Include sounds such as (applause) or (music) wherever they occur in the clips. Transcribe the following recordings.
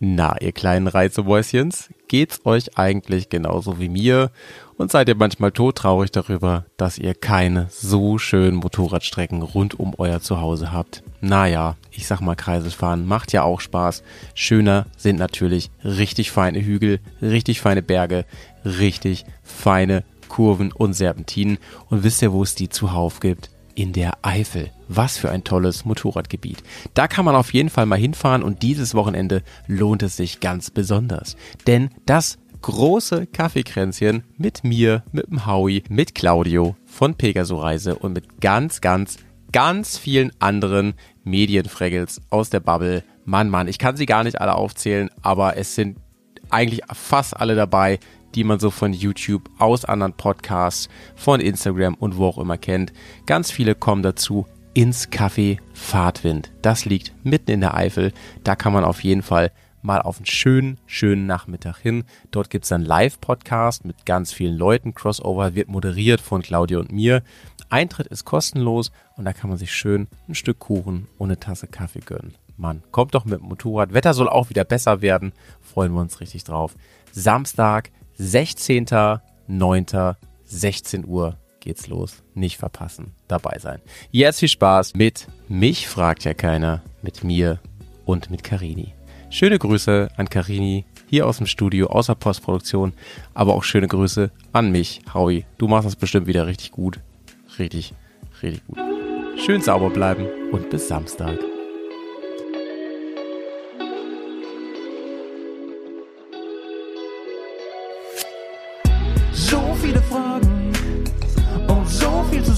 Na, ihr kleinen Reizebäuschens, geht's euch eigentlich genauso wie mir? Und seid ihr manchmal todtraurig darüber, dass ihr keine so schönen Motorradstrecken rund um euer Zuhause habt? Naja, ich sag mal, Kreiselfahren macht ja auch Spaß. Schöner sind natürlich richtig feine Hügel, richtig feine Berge, richtig feine Kurven und Serpentinen. Und wisst ihr, wo es die zuhauf gibt? In der Eifel. Was für ein tolles Motorradgebiet. Da kann man auf jeden Fall mal hinfahren und dieses Wochenende lohnt es sich ganz besonders. Denn das große Kaffeekränzchen mit mir, mit dem Howie, mit Claudio von Pegaso Reise und mit ganz, ganz, ganz vielen anderen Medienfraggles aus der Bubble. Mann, Mann, ich kann sie gar nicht alle aufzählen, aber es sind eigentlich fast alle dabei, die man so von YouTube, aus anderen Podcasts, von Instagram und wo auch immer kennt. Ganz viele kommen dazu ins Café Fahrtwind. Das liegt mitten in der Eifel. Da kann man auf jeden Fall mal auf einen schönen, schönen Nachmittag hin. Dort gibt's dann Live-Podcast mit ganz vielen Leuten. Crossover wird moderiert von Claudia und mir. Eintritt ist kostenlos und da kann man sich schön ein Stück Kuchen und eine Tasse Kaffee gönnen. Mann, kommt doch mit dem Motorrad. Wetter soll auch wieder besser werden. Freuen wir uns richtig drauf. Samstag, 16.09. 16 Uhr geht's los. Nicht verpassen, dabei sein. Jetzt viel Spaß mit Mich fragt ja keiner, mit mir und mit Karini. Schöne Grüße an Karini hier aus dem Studio, außer Postproduktion, aber auch schöne Grüße an mich, Howie. Du machst das bestimmt wieder richtig gut. Richtig, richtig gut. Schön sauber bleiben und bis Samstag.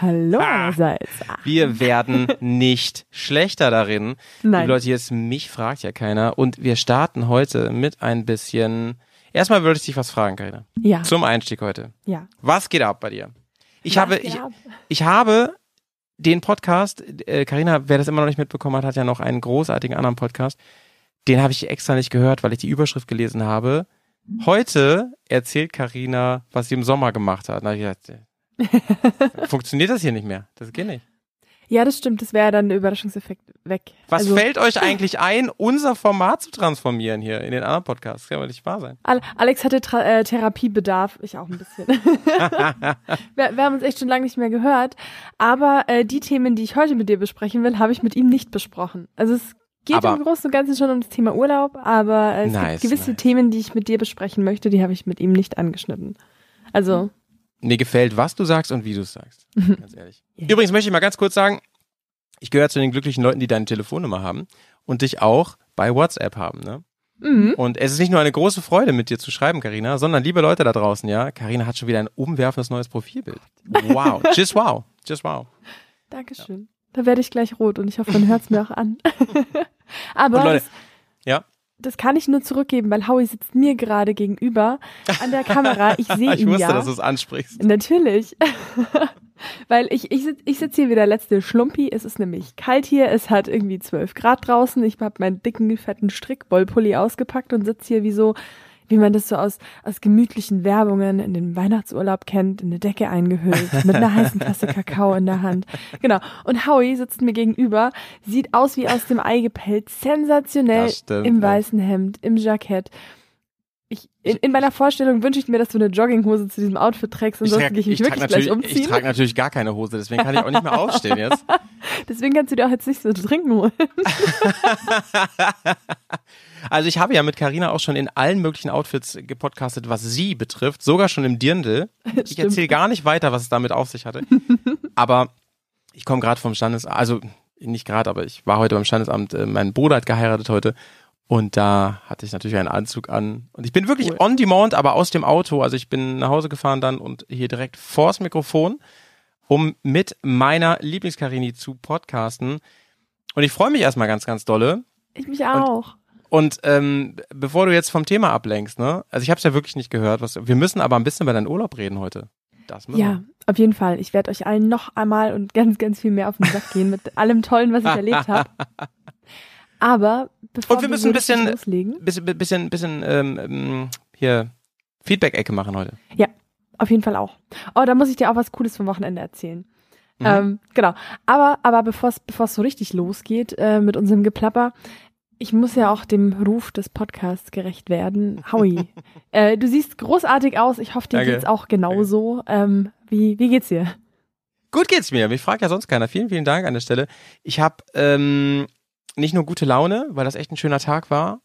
Hallo allerseits. Wir werden (laughs) nicht schlechter darin. Nein. Liebe Leute, ist mich fragt ja keiner. Und wir starten heute mit ein bisschen. Erstmal würde ich dich was fragen, Karina. Ja. Zum Einstieg heute. Ja. Was geht ab bei dir? Ich Was habe, ich, ab? ich habe den Podcast, äh, Carina, wer das immer noch nicht mitbekommen hat, hat ja noch einen großartigen anderen Podcast. Den habe ich extra nicht gehört, weil ich die Überschrift gelesen habe. Heute erzählt Carina, was sie im Sommer gemacht hat. Na, ich dachte, (laughs) funktioniert das hier nicht mehr? Das geht nicht. Ja, das stimmt. Das wäre dann der Überraschungseffekt weg. Was also, fällt euch (laughs) eigentlich ein, unser Format zu transformieren hier in den anderen Podcasts? Das kann aber nicht wahr sein. Ale- Alex hatte Tra äh, Therapiebedarf, ich auch ein bisschen. (laughs) wir, wir haben uns echt schon lange nicht mehr gehört. Aber äh, die Themen, die ich heute mit dir besprechen will, habe ich mit ihm nicht besprochen. Also es geht Aber- im Großen und Ganzen schon um das Thema Urlaub, aber es Nice, gibt gewisse nice. Themen, die ich mit dir besprechen möchte, die habe ich mit ihm nicht angeschnitten. Also, Mir gefällt, was du sagst und wie du es sagst. (laughs) Ganz ehrlich. Ja. Übrigens möchte ich mal ganz kurz sagen, ich gehöre zu den glücklichen Leuten, die deine Telefonnummer haben und dich auch bei WhatsApp haben. Ne? mhm. Und es ist nicht nur eine große Freude, mit dir zu schreiben, Karina, sondern liebe Leute da draußen, ja, Karina hat schon wieder ein umwerfendes neues Profilbild. Wow, (laughs) just wow, just wow. Dankeschön. Da werde ich gleich rot und ich hoffe, man hört es mir auch an. (laughs) aber Leute, ja, das kann ich nur zurückgeben, weil Howie sitzt mir gerade gegenüber an der Kamera. Ich sehe (laughs) ich ihn wusste, ja. dass du es ansprichst. Natürlich. (laughs) Weil ich, ich, sitz, ich sitze hier wie der letzte Schlumpi. Es ist nämlich kalt hier. Es hat irgendwie 12 Grad draußen. Ich habe meinen dicken, fetten Strickwollpulli ausgepackt und sitze hier wie so, wie man das so aus, aus gemütlichen Werbungen in den Weihnachtsurlaub kennt, in eine Decke eingehüllt, mit einer heißen Tasse Kakao in der Hand. Genau. Und Howie sitzt mir gegenüber, sieht aus wie aus dem Ei gepellt, sensationell stimmt, im ne? weißen Hemd, im Jackett. Ich, in, in meiner Vorstellung wünsche ich mir, dass du eine Jogginghose zu diesem Outfit trägst, ansonsten trage gehe ich mich wirklich gleich natürlich, ich umziehen. trage natürlich gar keine Hose, deswegen kann ich auch nicht mehr aufstehen jetzt. (laughs) Deswegen kannst du dir auch jetzt nicht so zu trinken holen. (laughs) Also ich habe ja mit Karina auch schon in allen möglichen Outfits gepodcastet, was sie betrifft, sogar schon im Dirndl. (laughs) Ich erzähle gar nicht weiter, was es damit auf sich hatte. Aber ich komme gerade vom Standesamt, also nicht gerade, aber ich war heute beim Standesamt, äh, mein Bruder hat geheiratet heute und da hatte ich natürlich einen Anzug an. Und ich bin wirklich Cool. on demand, aber aus dem Auto. Also ich bin nach Hause gefahren dann und hier direkt vors Mikrofon, um mit meiner Lieblingskarini zu podcasten. Und ich freue mich erstmal ganz, ganz dolle. Ich mich auch. Und ähm, bevor du jetzt vom Thema ablenkst, ne? Also ich habe es ja wirklich nicht gehört. Was, wir müssen aber ein bisschen über deinen Urlaub reden heute. Das müssen Ja, auf jeden Fall. Ich werde euch allen noch einmal und ganz, ganz viel mehr auf den Sack gehen mit allem Tollen, was ich (laughs) erlebt habe. Aber bevor Und wir müssen ein bisschen- loslegen. Bisschen, bisschen, bisschen ähm, ähm, hier Feedback-Ecke machen heute. auf jeden Fall auch. Oh, da muss ich dir auch was Cooles vom Wochenende erzählen. Mhm. Ähm, genau. Aber, aber bevor es bevor es so richtig losgeht äh, mit unserem Geplapper, ich muss ja auch dem Ruf des Podcasts gerecht werden. Howie, (laughs) äh, du siehst großartig aus. Ich hoffe, dir Danke. geht's auch genauso. Ähm, wie, wie geht's dir? Gut geht's mir. Mich fragt ja sonst keiner. Vielen, vielen Dank an der Stelle. Ich habe ähm, nicht nur gute Laune, weil das echt ein schöner Tag war.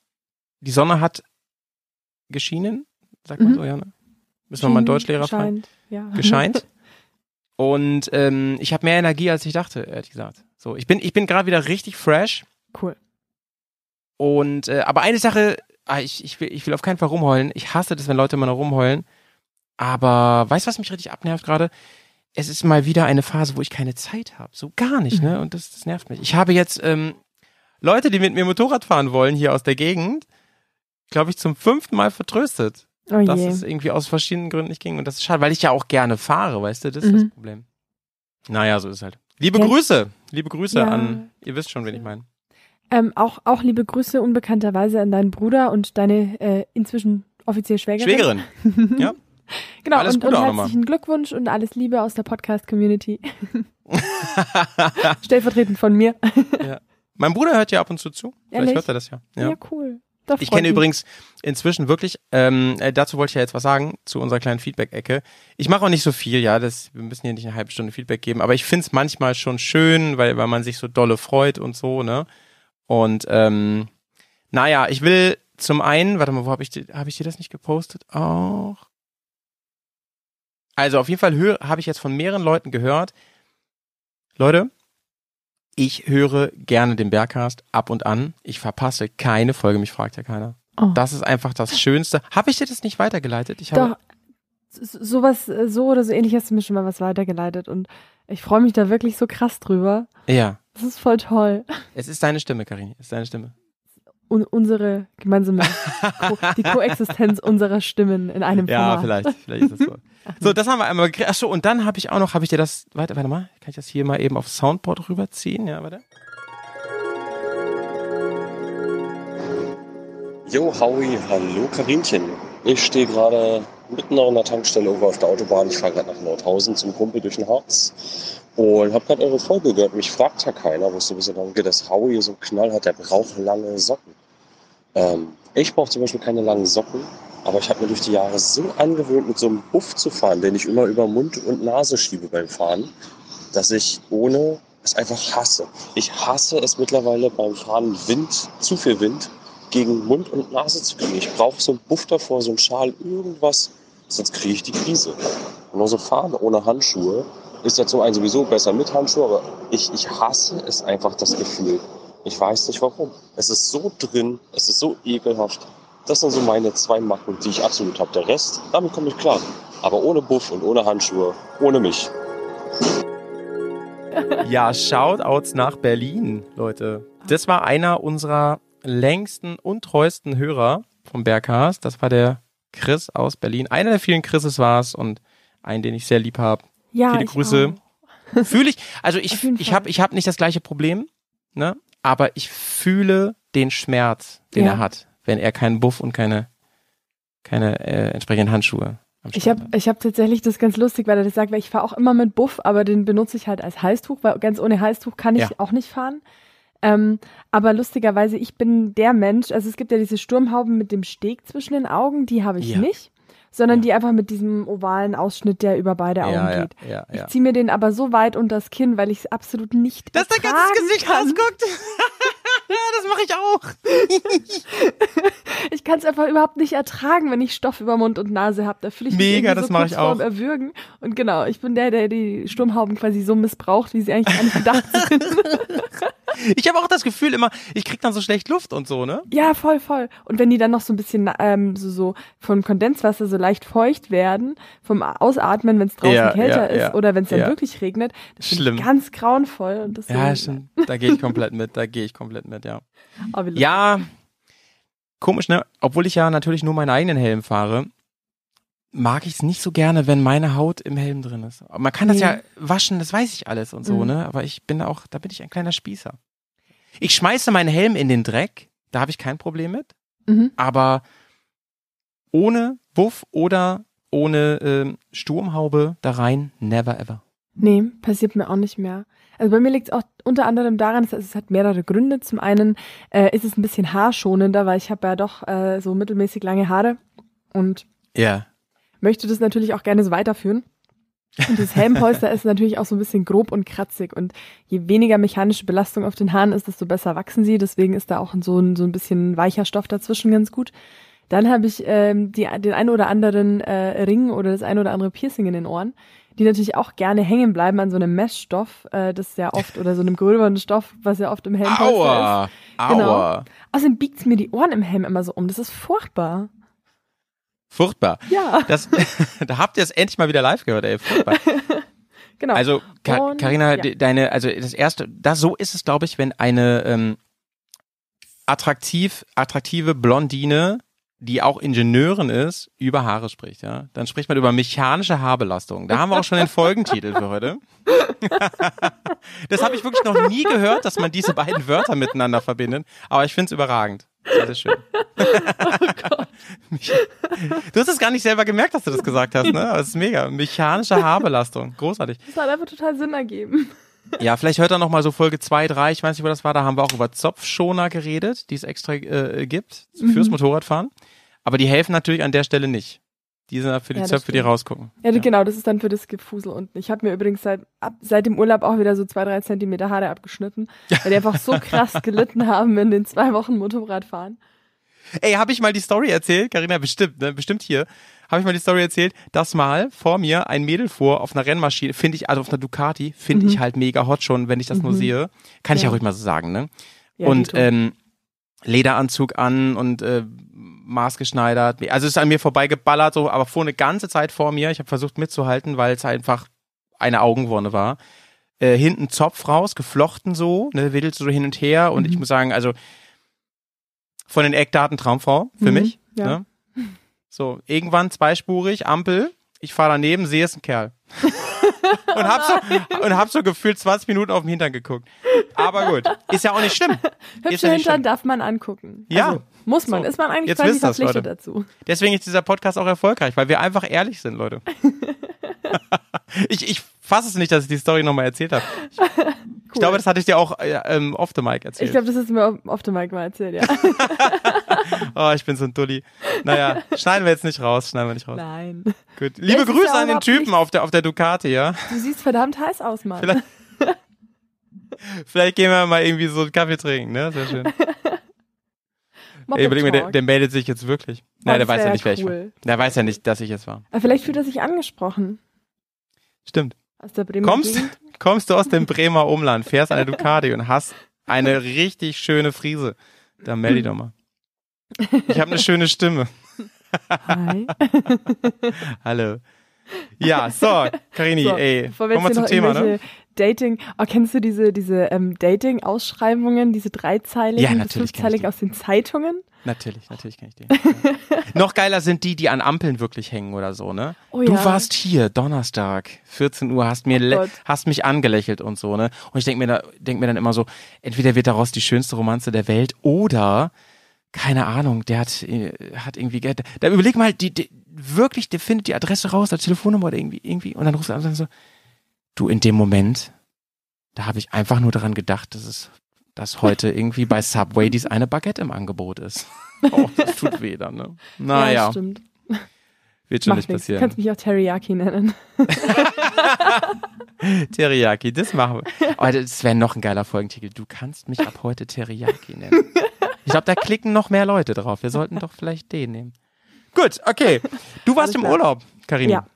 Die Sonne hat geschienen, sagt man Mhm. so, ja, ne? Müssen wir mal einen Deutschlehrer fragen. Scheint, ja. (laughs) Gescheint. Und ähm, ich habe mehr Energie, als ich dachte, ehrlich gesagt. So, ich bin, ich bin gerade wieder richtig fresh. Cool. Und äh, aber eine Sache, ah, ich, ich, will, ich will auf keinen Fall rumheulen. Ich hasse das, wenn Leute immer noch rumheulen. Aber weißt du, was mich richtig abnervt gerade? Es ist mal wieder eine Phase, wo ich keine Zeit habe. So gar nicht, ne? Und das, das nervt mich. Ich habe jetzt ähm, Leute, die mit mir Motorrad fahren wollen, hier aus der Gegend, glaube ich, zum fünften Mal vertröstet, Oh dass es irgendwie aus verschiedenen Gründen nicht ging. Und das ist schade, weil ich ja auch gerne fahre, weißt du? Das ist das Mhm. Problem. Naja, so ist es halt. Liebe Ja. Grüße, liebe Grüße Ja. an, ihr wisst schon, wen ich meine. Ähm, auch, auch liebe Grüße unbekannterweise an deinen Bruder und deine äh, inzwischen offiziell Schwägerin. Schwägerin. (laughs) ja. Genau, Alles und, und herzlichen Glückwunsch und alles Liebe aus der Podcast-Community. (laughs) Stellvertretend von mir. Mein Bruder hört ja ab und zu zu. Vielleicht Ehrlich? hört er das ja. Ja, ja. cool. Da Ich kenne mich. übrigens inzwischen wirklich, ähm, äh, dazu wollte ich ja jetzt was sagen, zu unserer kleinen Feedback-Ecke. Ich mache auch nicht so viel, ja, das, wir müssen hier nicht eine halbe Stunde Feedback geben, aber ich finde es manchmal schon schön, weil, weil man sich so dolle freut und so, ne? Und ähm, naja, ich will zum einen, warte mal, wo habe ich, hab ich dir das nicht gepostet? Auch. Also auf jeden Fall habe ich jetzt von mehreren Leuten gehört, Leute, ich höre gerne den Bergcast ab und an. Ich verpasse keine Folge, mich fragt ja keiner. Oh. Das ist einfach das Schönste. Habe ich dir das nicht weitergeleitet? Ich habe, Doch, sowas, so oder so ähnlich hast du mir schon mal was weitergeleitet und ich freue mich da wirklich so krass drüber. ja, Das ist voll toll. es ist deine Stimme, Karini. Es ist deine Stimme. Und unsere gemeinsame, (laughs) Ko die Koexistenz unserer Stimmen in einem Ja, Format. vielleicht, vielleicht ist das so. (laughs) So, das haben wir einmal gekriegt. Achso, und dann habe ich auch noch, habe ich dir das, warte, warte mal, kann ich das hier mal eben auf Soundboard rüberziehen? Ja, warte. Jo, Howie, hallo Karinchen. Ich stehe gerade mitten an der Tankstelle irgendwo auf der Autobahn. Ich fahre gerade nach Nordhausen zum Kumpel durch den Harz und habe gerade eure Folge gehört. Mich fragt ja keiner, wo es so ein darum geht, dass Howie so einen Knall hat. Der braucht lange Socken. Ähm, ich brauche zum Beispiel keine langen Socken, aber ich habe mir durch die Jahre so angewöhnt, mit so einem Buff zu fahren, den ich immer über Mund und Nase schiebe beim Fahren, dass ich ohne es einfach hasse. Ich hasse es mittlerweile beim Fahren Wind, zu viel Wind, gegen Mund und Nase zu kriegen. Ich brauche so einen Buff davor, so einen Schal, irgendwas, sonst kriege ich die Krise. Und so fahren ohne Handschuhe ist ja zum einen sowieso besser mit Handschuhe, aber ich, ich hasse es einfach, das Gefühl. Ich weiß nicht warum. Es ist so drin, es ist so ekelhaft. Das sind so meine zwei Macken, die ich absolut habe. Der Rest, damit komme ich klar. Aber ohne Buff und ohne Handschuhe, ohne mich. (laughs) Ja, Shoutouts nach Berlin, Leute. Das war einer unserer längsten und treuesten Hörer vom Bergcast. Das war der Chris aus Berlin. Einer der vielen Chrises war es und einen, den ich sehr lieb habe. Ja, Viele ich Grüße. (laughs) Fühle ich, also ich, ich habe ich hab nicht das gleiche Problem, ne? aber ich fühle den Schmerz, den Ja. er hat, wenn er keinen Buff und keine, keine äh, entsprechenden Handschuhe am Ich habe hat. ich hab tatsächlich das ganz lustig, weil er das sagt, weil ich fahre auch immer mit Buff, aber den benutze ich halt als Halstuch, weil ganz ohne Halstuch kann ich Ja. auch nicht fahren. Ähm, aber lustigerweise, ich bin der Mensch, also es gibt ja diese Sturmhauben mit dem Steg zwischen den Augen, die habe ich Ja. nicht, sondern Ja. die einfach mit diesem ovalen Ausschnitt, der über beide Augen ja, ja, geht. ja, Ich ziehe mir den aber so weit unters Kinn, weil ich es absolut nicht Dass dein ganzes Gesicht kann. rausguckt. (laughs) ja, das mache ich auch. (laughs) Ich kann es einfach überhaupt nicht ertragen, wenn ich Stoff über Mund und Nase habe. Da fühle ich mich Mega, das so mach kurz ich auch. Erwürgen. Und genau, ich bin der, der die Sturmhauben quasi so missbraucht, wie sie eigentlich gar nicht gedacht (laughs) sind. (laughs) Ich habe auch das Gefühl immer, ich krieg dann so schlecht Luft und so, ne? ja, voll, voll. Und wenn die dann noch so ein bisschen ähm, so, so von Kondenswasser so leicht feucht werden, vom Ausatmen, wenn es draußen Ja, kälter ja, ist ja. oder wenn es dann Ja. wirklich regnet, das Schlimm. ich ganz grauenvoll. Und das Ja, stimmt. Da gehe ich komplett mit, da gehe ich komplett mit, ja. Oh. Ja, komisch, ne? Obwohl ich ja natürlich nur meinen eigenen Helm fahre, mag ich es nicht so gerne, wenn meine Haut im Helm drin ist. Man kann das ja waschen, das weiß ich alles und so, Mhm. ne? Aber ich bin auch, da bin ich ein kleiner Spießer. Ich schmeiße meinen Helm in den Dreck, da habe ich kein Problem mit, Mhm. aber ohne Buff oder ohne ähm, Sturmhaube da rein, never ever. Nee, passiert mir auch nicht mehr. Also bei mir liegt es auch unter anderem daran, dass es hat mehrere Gründe. Zum einen äh, ist es ein bisschen haarschonender, weil ich habe ja doch äh, so mittelmäßig lange Haare und Ja. Möchte das natürlich auch gerne so weiterführen. Und das Helmpolster ist natürlich auch so ein bisschen grob und kratzig. Und je weniger mechanische Belastung auf den Haaren ist, desto besser wachsen sie. Deswegen ist da auch so ein, so ein bisschen weicher Stoff dazwischen ganz gut. Dann habe ich ähm, die, den einen oder anderen äh, Ring oder das eine oder andere Piercing in den Ohren, die natürlich auch gerne hängen bleiben an so einem Messstoff, äh, das ja oft, oder so einem gröberen Stoff, was ja oft im Helmpolster ist. Aua! Genau. Aua! Außerdem biegt's mir die Ohren im Helm immer so um. Das ist furchtbar. Furchtbar. Ja, Das, (laughs) da habt ihr es endlich mal wieder live gehört, ey. Furchtbar. (laughs) genau. Also, Ka Carina, ja. de- deine, also das erste, das so ist es, glaube ich, wenn eine ähm, attraktiv, attraktive Blondine, die auch Ingenieurin ist, über Haare spricht, ja. Dann spricht man über mechanische Haarbelastung. Da haben wir auch schon den Folgentitel für heute. (laughs) das habe ich wirklich noch nie gehört, dass man diese beiden Wörter miteinander verbindet. Aber ich finde es überragend. Sehr, sehr schön. (laughs) Mich- du hast es gar nicht selber gemerkt, dass du das gesagt hast, ne? Aber es ist mega. Mechanische Haarbelastung. Großartig. Das hat einfach total Sinn ergeben. Ja, vielleicht hört er noch mal so Folge 2, 3, ich weiß nicht, wo das war, da haben wir auch über Zopfschoner geredet, die es extra äh, gibt fürs Mhm. Motorradfahren. Aber die helfen natürlich an der Stelle nicht. Die sind ja für die Ja, Zöpfe, die rausgucken. Ja, genau, das ist dann für das Gefusel unten. Ich habe mir übrigens seit, ab, seit dem Urlaub auch wieder so zwei, drei Zentimeter Haare abgeschnitten, weil die einfach so (laughs) krass gelitten haben in den zwei Wochen Motorradfahren. Ey, habe ich mal die Story erzählt? Karina, bestimmt, ne? bestimmt hier. Habe ich mal die Story erzählt, dass mal vor mir ein Mädel fuhr auf einer Rennmaschine, finde ich, also auf einer Ducati, finde ich halt mega hot schon, wenn ich das nur Mhm. sehe. Kann ich Ja. ja ruhig mal so sagen, ne? Ja, und ähm, Lederanzug an und äh, maßgeschneidert. Also es ist an mir vorbeigeballert, so, aber vor eine ganze Zeit vor mir. Ich habe versucht mitzuhalten, weil es einfach eine Augenwonne war. Äh, hinten Zopf raus, geflochten so, ne, wedelt so hin und her. Und Mhm. ich muss sagen, also von den Eckdaten Traumfrau für Mhm, mich. ja. Ne? So, irgendwann zweispurig, Ampel. Ich fahre daneben, sehe es ein Kerl. (laughs) und hab so und hab so gefühlt 20 Minuten auf den Hintern geguckt. Aber gut, ist ja auch nicht schlimm. Ist Hübsche ja Hintern schlimm. darf man angucken. Ja. Also, muss man. So. Ist man eigentlich Jetzt quasi verpflichtet Leute. dazu. Deswegen ist dieser Podcast auch erfolgreich, weil wir einfach ehrlich sind, Leute. (laughs) (laughs) ich ich fasse es nicht, dass ich die Story nochmal erzählt habe. Ich glaube, das hatte ich dir auch äh, ähm, off the mic erzählt. Ich glaube, das ist mir auf dem Mic mal erzählt, ja. (laughs) oh, ich bin so ein Dulli. Naja, schneiden wir jetzt nicht raus, schneiden wir nicht raus. Nein. Gut. Liebe ja Grüße an den Typen auf der, auf der Ducati, ja. Du siehst verdammt heiß aus, Mann. Vielleicht- (laughs) Vielleicht gehen wir mal irgendwie so einen Kaffee trinken, ne? Sehr schön. Ey, überleg mir, der, der meldet sich jetzt wirklich. Nein, der das weiß ja nicht, wer ich cool. war. Der weiß ja nicht, dass ich es war. Aber vielleicht fühlt er sich angesprochen. Stimmt. Aus der Bremer Kommst, Gegend. (laughs) kommst du aus dem Bremer Umland, fährst eine Ducati und hast eine richtig schöne Frise, dann melde dich doch mal. Ich habe eine schöne Stimme. Hi. (laughs) Hallo. Ja, so, Karini, So, ey, kommen wir zum Thema, ne? Dating, oh, kennst du diese, diese ähm, Dating-Ausschreibungen, diese dreizeiligen, Ja, natürlich fünfzeiligen die. aus den Zeitungen? Natürlich, natürlich kenne ich den. (laughs) Noch geiler sind die, die an Ampeln wirklich hängen oder so, ne? Oh du ja. warst hier, Donnerstag, 14 Uhr, hast mir, Oh hast mich angelächelt und so, ne? Und ich denke mir, da, denk mir dann immer so, entweder wird daraus die schönste Romanze der Welt oder, keine Ahnung, der hat, äh, hat irgendwie Geld. Da überleg mal, die, die, wirklich, der findet die Adresse raus, die Telefonnummer oder irgendwie, irgendwie, und dann rufst du an und dann so, du, in dem Moment, da habe ich einfach nur daran gedacht, dass es, dass heute irgendwie bei Subway dies eine Baguette im Angebot ist. (laughs) Oh, das tut weh dann, ne? ja, Naja, stimmt. wird schon Macht nicht nichts. Du passieren. kannst mich auch Teriyaki nennen. (laughs) Teriyaki, das machen wir. Aber das wäre noch ein geiler Folgentitel. Du kannst mich ab heute Teriyaki nennen. (laughs) Ich glaube, da klicken noch mehr Leute drauf. Wir sollten doch vielleicht den nehmen. Gut, okay. Du warst im. Urlaub, Karini. Ja.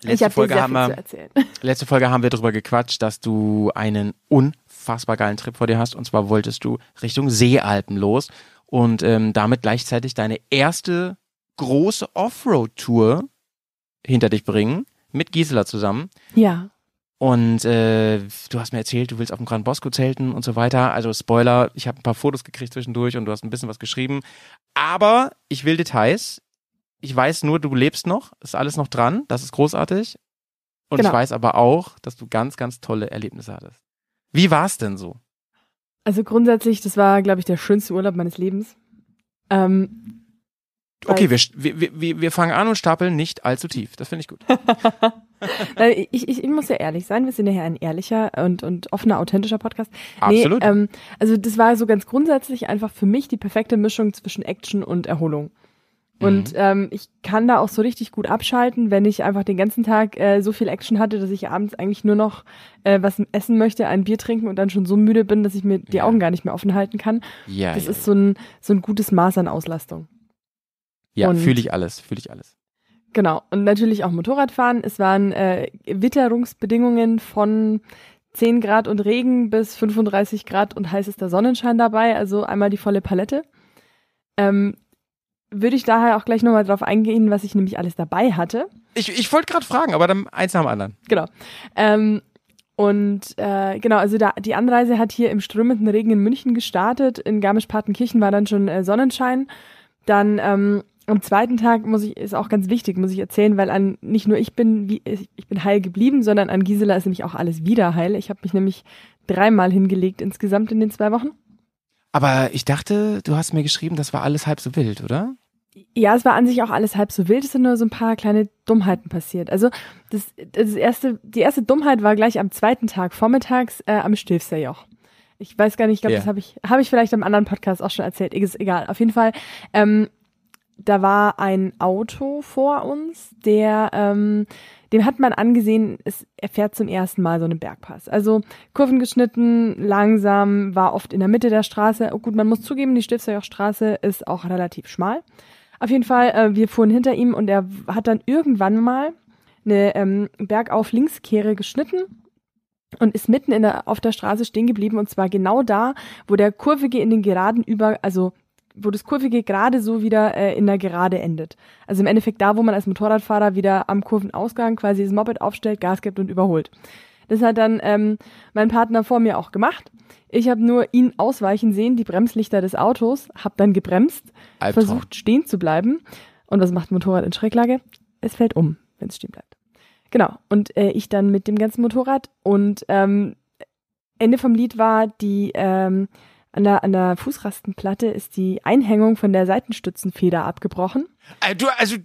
Ich Letzte dir Folge, haben wir, erzählen. (laughs) letzte Folge haben wir darüber gequatscht, dass du einen unfassbar geilen Trip vor dir hast. Und zwar wolltest du Richtung Seealpen los und ähm, damit gleichzeitig deine erste große Offroad-Tour hinter dich bringen mit Gisela zusammen. Ja. Und äh, du hast mir erzählt, du willst auf dem Gran Bosco zelten und so weiter. Also Spoiler, ich habe ein paar Fotos gekriegt zwischendurch und du hast ein bisschen was geschrieben. Aber ich will Details. Ich weiß nur, du lebst noch, ist alles noch dran, das ist großartig. Und Genau. ich weiß aber auch, dass du ganz, ganz tolle Erlebnisse hattest. Wie war's denn so? Also grundsätzlich, das war, glaube ich, der schönste Urlaub meines Lebens. Ähm, Okay, wir, wir, wir, wir fangen an und stapeln nicht allzu tief. Das finde ich gut. (laughs) Ich, ich, ich muss ja ehrlich sein, wir sind ja hier ein ehrlicher und, und offener, authentischer Podcast. Absolut. Nee, ähm, also das war so ganz grundsätzlich einfach für mich die perfekte Mischung zwischen Action und Erholung. Und Mhm. ähm, ich kann da auch so richtig gut abschalten, wenn ich einfach den ganzen Tag äh, so viel Action hatte, dass ich abends eigentlich nur noch äh, was essen möchte, ein Bier trinken und dann schon so müde bin, dass ich mir die Ja. Augen gar nicht mehr offen halten kann. Ja, Das ja, ist so ein, so ein gutes Maß an Auslastung. ja fühle ich alles, fühle ich alles. Genau. Und natürlich auch Motorradfahren. Es waren äh, Witterungsbedingungen von 10 Grad und Regen bis 35 Grad und heißester Sonnenschein dabei. Also einmal die volle Palette. Ähm, würde ich daher auch gleich nochmal drauf eingehen, was ich nämlich alles dabei hatte. Ich, ich wollte gerade fragen, aber dann eins nach dem anderen. Genau. Ähm, und äh, genau, also da, die Anreise hat hier im strömenden Regen in München gestartet. In Garmisch-Partenkirchen war dann schon äh, Sonnenschein. Dann ähm, am zweiten Tag muss ich, ist auch ganz wichtig, muss ich erzählen, weil an nicht nur ich bin, wie, ich bin heil geblieben, sondern an Gisela ist nämlich auch alles wieder heil. Ich habe mich nämlich dreimal hingelegt insgesamt in den zwei Wochen. Aber ich dachte, du hast mir geschrieben, das war alles halb so wild, oder? Ja, es war an sich auch alles halb so wild, es sind nur so ein paar kleine Dummheiten passiert. Also das, das erste, die erste Dummheit war gleich am zweiten Tag vormittags äh, am Stilfserjoch. Ich weiß gar nicht, ich glaube, Ja. das habe ich, habe ich vielleicht im anderen Podcast auch schon erzählt. Ist egal. Auf jeden Fall, ähm, da war ein Auto vor uns, der, ähm, dem hat man angesehen, es, er fährt zum ersten Mal so einen Bergpass. Also Kurven geschnitten, langsam, war oft in der Mitte der Straße. Oh, gut, man muss zugeben, die Stilfserjoch-Straße ist auch relativ schmal. Auf jeden Fall, äh, wir fuhren hinter ihm und er hat dann irgendwann mal eine ähm, Bergauf-Linkskehre geschnitten und ist mitten in der, auf der Straße stehen geblieben und zwar genau da, wo der kurvige in den Geraden über, also wo das kurvige gerade so wieder äh, in der Gerade endet. Also im Endeffekt da, wo man als Motorradfahrer wieder am Kurvenausgang quasi das Moped aufstellt, Gas gibt und überholt. Das hat dann ähm, mein Partner vor mir auch gemacht. Ich habe nur ihn ausweichen sehen, die Bremslichter des Autos, habe dann gebremst, Albtraum. versucht stehen zu bleiben. Und was macht ein Motorrad in Schräglage? Es fällt um, wenn es stehen bleibt. Genau. Und äh, ich dann mit dem ganzen Motorrad. Und ähm, Ende vom Lied war die ähm, an der, an der Fußrastenplatte ist die Einhängung von der Seitenstützenfeder abgebrochen. Äh, du, also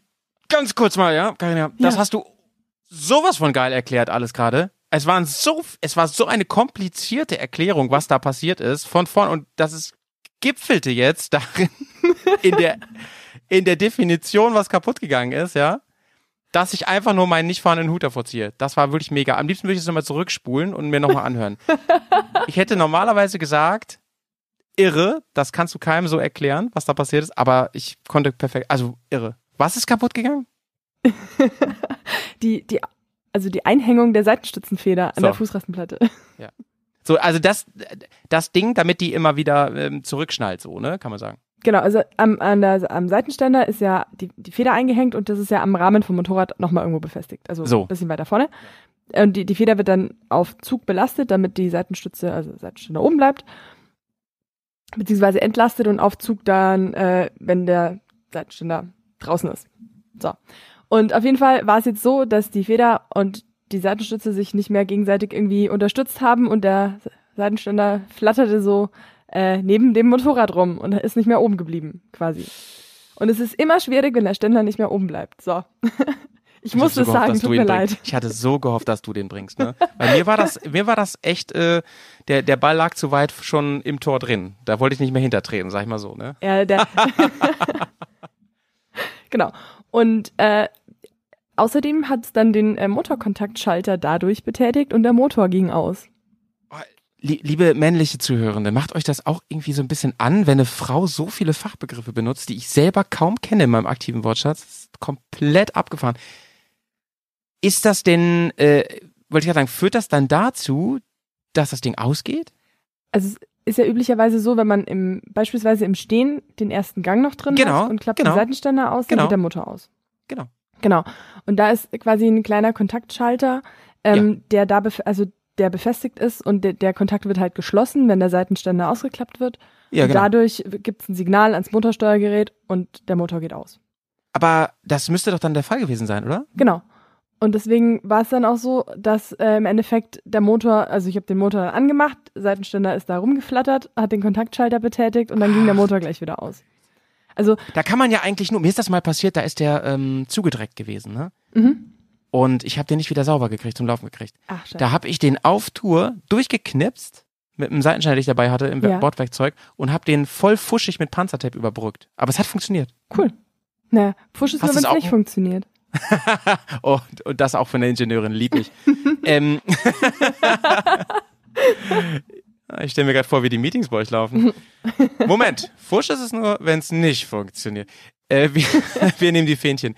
ganz kurz mal, ja, Carina, das Ja. hast du sowas von geil erklärt alles gerade. Es waren so, es war so eine komplizierte Erklärung, was da passiert ist, von vorn und das ist gipfelte jetzt darin (laughs) in der in der Definition, was kaputt gegangen ist, ja, dass ich einfach nur meinen nicht fahrenden Hut davor ziehe. Das war wirklich mega. Am liebsten würde ich es nochmal zurückspulen und mir nochmal anhören. (laughs) ich hätte normalerweise gesagt, irre, das kannst du keinem so erklären, was da passiert ist, aber ich konnte perfekt, also irre. Was ist kaputt gegangen? (laughs) Die, die, also die Einhängung der Seitenstützenfeder an So. der Fußrastenplatte. (laughs) So, also das, das Ding, damit die immer wieder ähm, zurückschnallt, so, ne, kann man sagen. Genau, also am, an der, am Seitenständer ist ja die, die Feder eingehängt und das ist ja am Rahmen vom Motorrad nochmal irgendwo befestigt. Also So. ein bisschen weiter vorne. Und die, die Feder wird dann auf Zug belastet, damit die Seitenstütze, also Seitenständer oben bleibt. Beziehungsweise entlastet und auf Zug dann, äh, wenn der Seitenständer draußen ist. So. Und auf jeden Fall war es jetzt so, dass die Feder und die Seitenstütze sich nicht mehr gegenseitig irgendwie unterstützt haben und der Seitenständer flatterte so äh, neben dem Motorrad rum und ist nicht mehr oben geblieben, quasi. Und es ist immer schwierig, wenn der Ständer nicht mehr oben bleibt. So. (laughs) ich muss es so sagen, tut mir bringst. leid. Ich hatte so gehofft, dass du den bringst, ne? Weil mir war das, mir war das echt, äh, der, der Ball lag zu weit schon im Tor drin. Da wollte ich nicht mehr hintertreten, sag ich mal so, ne? Ja, der (laughs) genau. Und äh, außerdem hat es dann den äh, Motorkontaktschalter dadurch betätigt und der Motor ging aus. Lie- Liebe männliche Zuhörende, macht euch das auch irgendwie so ein bisschen an, wenn eine Frau so viele Fachbegriffe benutzt, die ich selber kaum kenne in meinem aktiven Wortschatz. Das ist komplett abgefahren. Ist das denn, äh, wollte ich gerade sagen, führt das dann dazu, dass das Ding ausgeht? Also es ist ja üblicherweise so, wenn man im beispielsweise im Stehen den ersten Gang noch drin Genau, hat und klappt genau. den Seitenständer aus, dann Genau. geht der Motor aus. Genau. Genau. Und da ist quasi ein kleiner Kontaktschalter ähm, der da, also der befestigt ist und der, der Kontakt wird halt geschlossen, wenn der Seitenständer ausgeklappt wird. Ja, und genau. dadurch gibt es ein Signal ans Motorsteuergerät und der Motor geht aus. Aber das müsste doch dann der Fall gewesen sein, oder? Genau. Und deswegen war es dann auch so, dass äh, im Endeffekt der Motor, also ich habe den Motor dann angemacht, Seitenständer ist da rumgeflattert, hat den Kontaktschalter betätigt und dann ging der Motor gleich wieder aus. Also, Da kann man ja eigentlich nur, mir ist das mal passiert, da ist der ähm, zugedreckt gewesen, ne? mhm. Und ich habe den nicht wieder sauber gekriegt, zum Laufen gekriegt. ach scheiße. Da habe ich den auf Tour durchgeknipst mit einem Seitenschneider, den ich dabei hatte im Ja. Bordwerkzeug und habe den voll fuschig mit Panzertape überbrückt. Aber es hat funktioniert. Cool. Naja, Pfusch ist Hast nur, wenn es nicht funktioniert. (laughs) oh, und das auch von der Ingenieurin, lieb (laughs) (laughs) ich. ähm, ich stelle mir gerade vor, wie die Meetings bei euch laufen. Moment, Fusch ist es nur, wenn es nicht funktioniert. Äh, wir, wir nehmen die Fähnchen.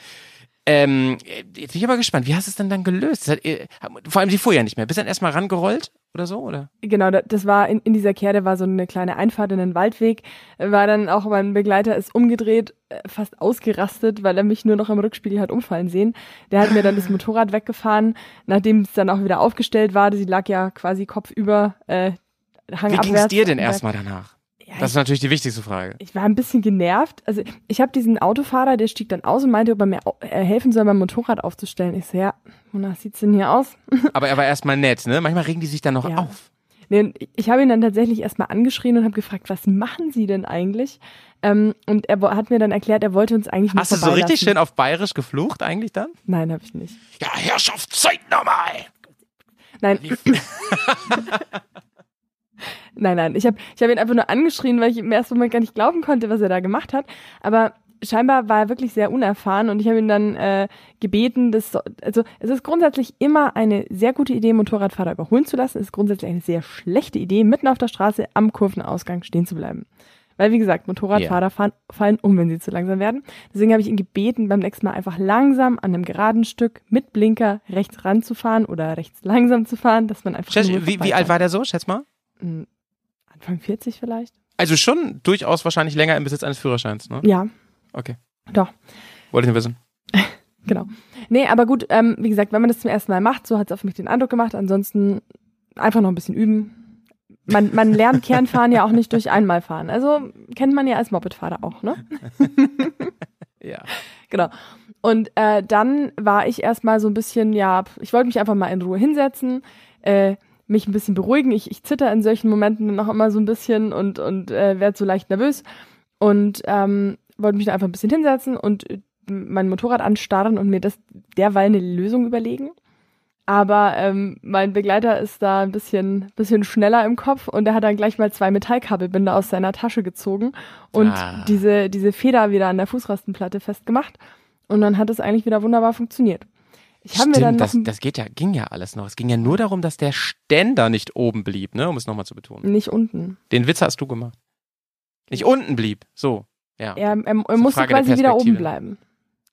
Ähm, jetzt bin ich aber gespannt, wie hast du es denn dann gelöst? Hat, äh, vor allem die fuhr ja nicht mehr. Bist du dann erstmal rangerollt oder so? Oder? Genau, da- das war in, in dieser Kehre war so eine kleine Einfahrt in den Waldweg. War dann auch mein Begleiter ist umgedreht, äh, fast ausgerastet, weil er mich nur noch im Rückspiegel hat umfallen sehen. Der hat mir dann das Motorrad weggefahren, nachdem es dann auch wieder aufgestellt war. Sie lag ja quasi kopfüber, äh, hang Wie ging es dir denn erstmal danach? Ja, Das ist natürlich die wichtigste Frage. ich war ein bisschen genervt. Also ich habe diesen Autofahrer, der stieg dann aus und meinte, ob er mir äh, helfen soll, mein Motorrad aufzustellen. Ich so, ja, wonach sieht's denn hier aus? (laughs) Aber er war erstmal nett, ne? Manchmal regen die sich dann noch Ja. auf. Nee, ich habe ihn dann tatsächlich erstmal angeschrien und habe gefragt, was machen Sie denn eigentlich? Ähm, und er hat mir dann erklärt, er wollte uns eigentlich nur Hast du so richtig schön auf bayerisch geflucht eigentlich dann? Nein, habe ich nicht. Ja, Herrschaft, Zeit nochmal! Nein. (laughs) nein, nein. Ich habe ich hab ihn einfach nur angeschrien, weil ich im ersten Moment gar nicht glauben konnte, was er da gemacht hat. Aber scheinbar war er wirklich sehr unerfahren und ich habe ihn dann äh, gebeten, dass so- also es ist grundsätzlich immer eine sehr gute Idee, Motorradfahrer überholen zu lassen. Es ist grundsätzlich eine sehr schlechte Idee, mitten auf der Straße am Kurvenausgang stehen zu bleiben. Weil, wie gesagt, Motorradfahrer fahren, fallen um, wenn sie zu langsam werden. Deswegen habe ich ihn gebeten, beim nächsten Mal einfach langsam an einem geraden Stück mit Blinker rechts ranzufahren oder rechts langsam zu fahren, dass man einfach Schätz, wie, wie alt war der so? Schätz mal. Anfang 40 vielleicht? Also schon durchaus wahrscheinlich länger im Besitz eines Führerscheins, ne? Ja, Okay. doch. Wollte ich nur wissen. (laughs) Genau. Nee, aber gut, ähm, wie gesagt, wenn man das zum ersten Mal macht, so hat es auf mich den Eindruck gemacht. Ansonsten einfach noch ein bisschen üben. Man, man lernt Kernfahren ja auch nicht durch einmal fahren. Also kennt man ja als Mopedfahrer auch, ne? (laughs) Ja. Genau. Und äh, dann war ich erstmal so ein bisschen, ja, ich wollte mich einfach mal in Ruhe hinsetzen, äh, mich ein bisschen beruhigen. Ich, ich zitter in solchen Momenten noch immer so ein bisschen und, und äh, werde so leicht nervös. Und ähm, wollte mich da einfach ein bisschen hinsetzen und äh, mein Motorrad anstarren und mir das derweil eine Lösung überlegen. Aber ähm, mein Begleiter ist da ein bisschen, bisschen schneller im Kopf und er hat dann gleich mal zwei Metallkabelbinder aus seiner Tasche gezogen und Ah. diese, diese Feder wieder an der Fußrastenplatte festgemacht. Und dann hat es eigentlich wieder wunderbar funktioniert. Ich habe mir dann das, das geht ja, ging ja alles noch. Es ging ja nur darum, dass der Ständer nicht oben blieb, ne? Um es nochmal zu betonen. nicht unten. Den Witz hast du gemacht. Nicht unten blieb. So. Ja. Er, er, er musste quasi wieder oben bleiben.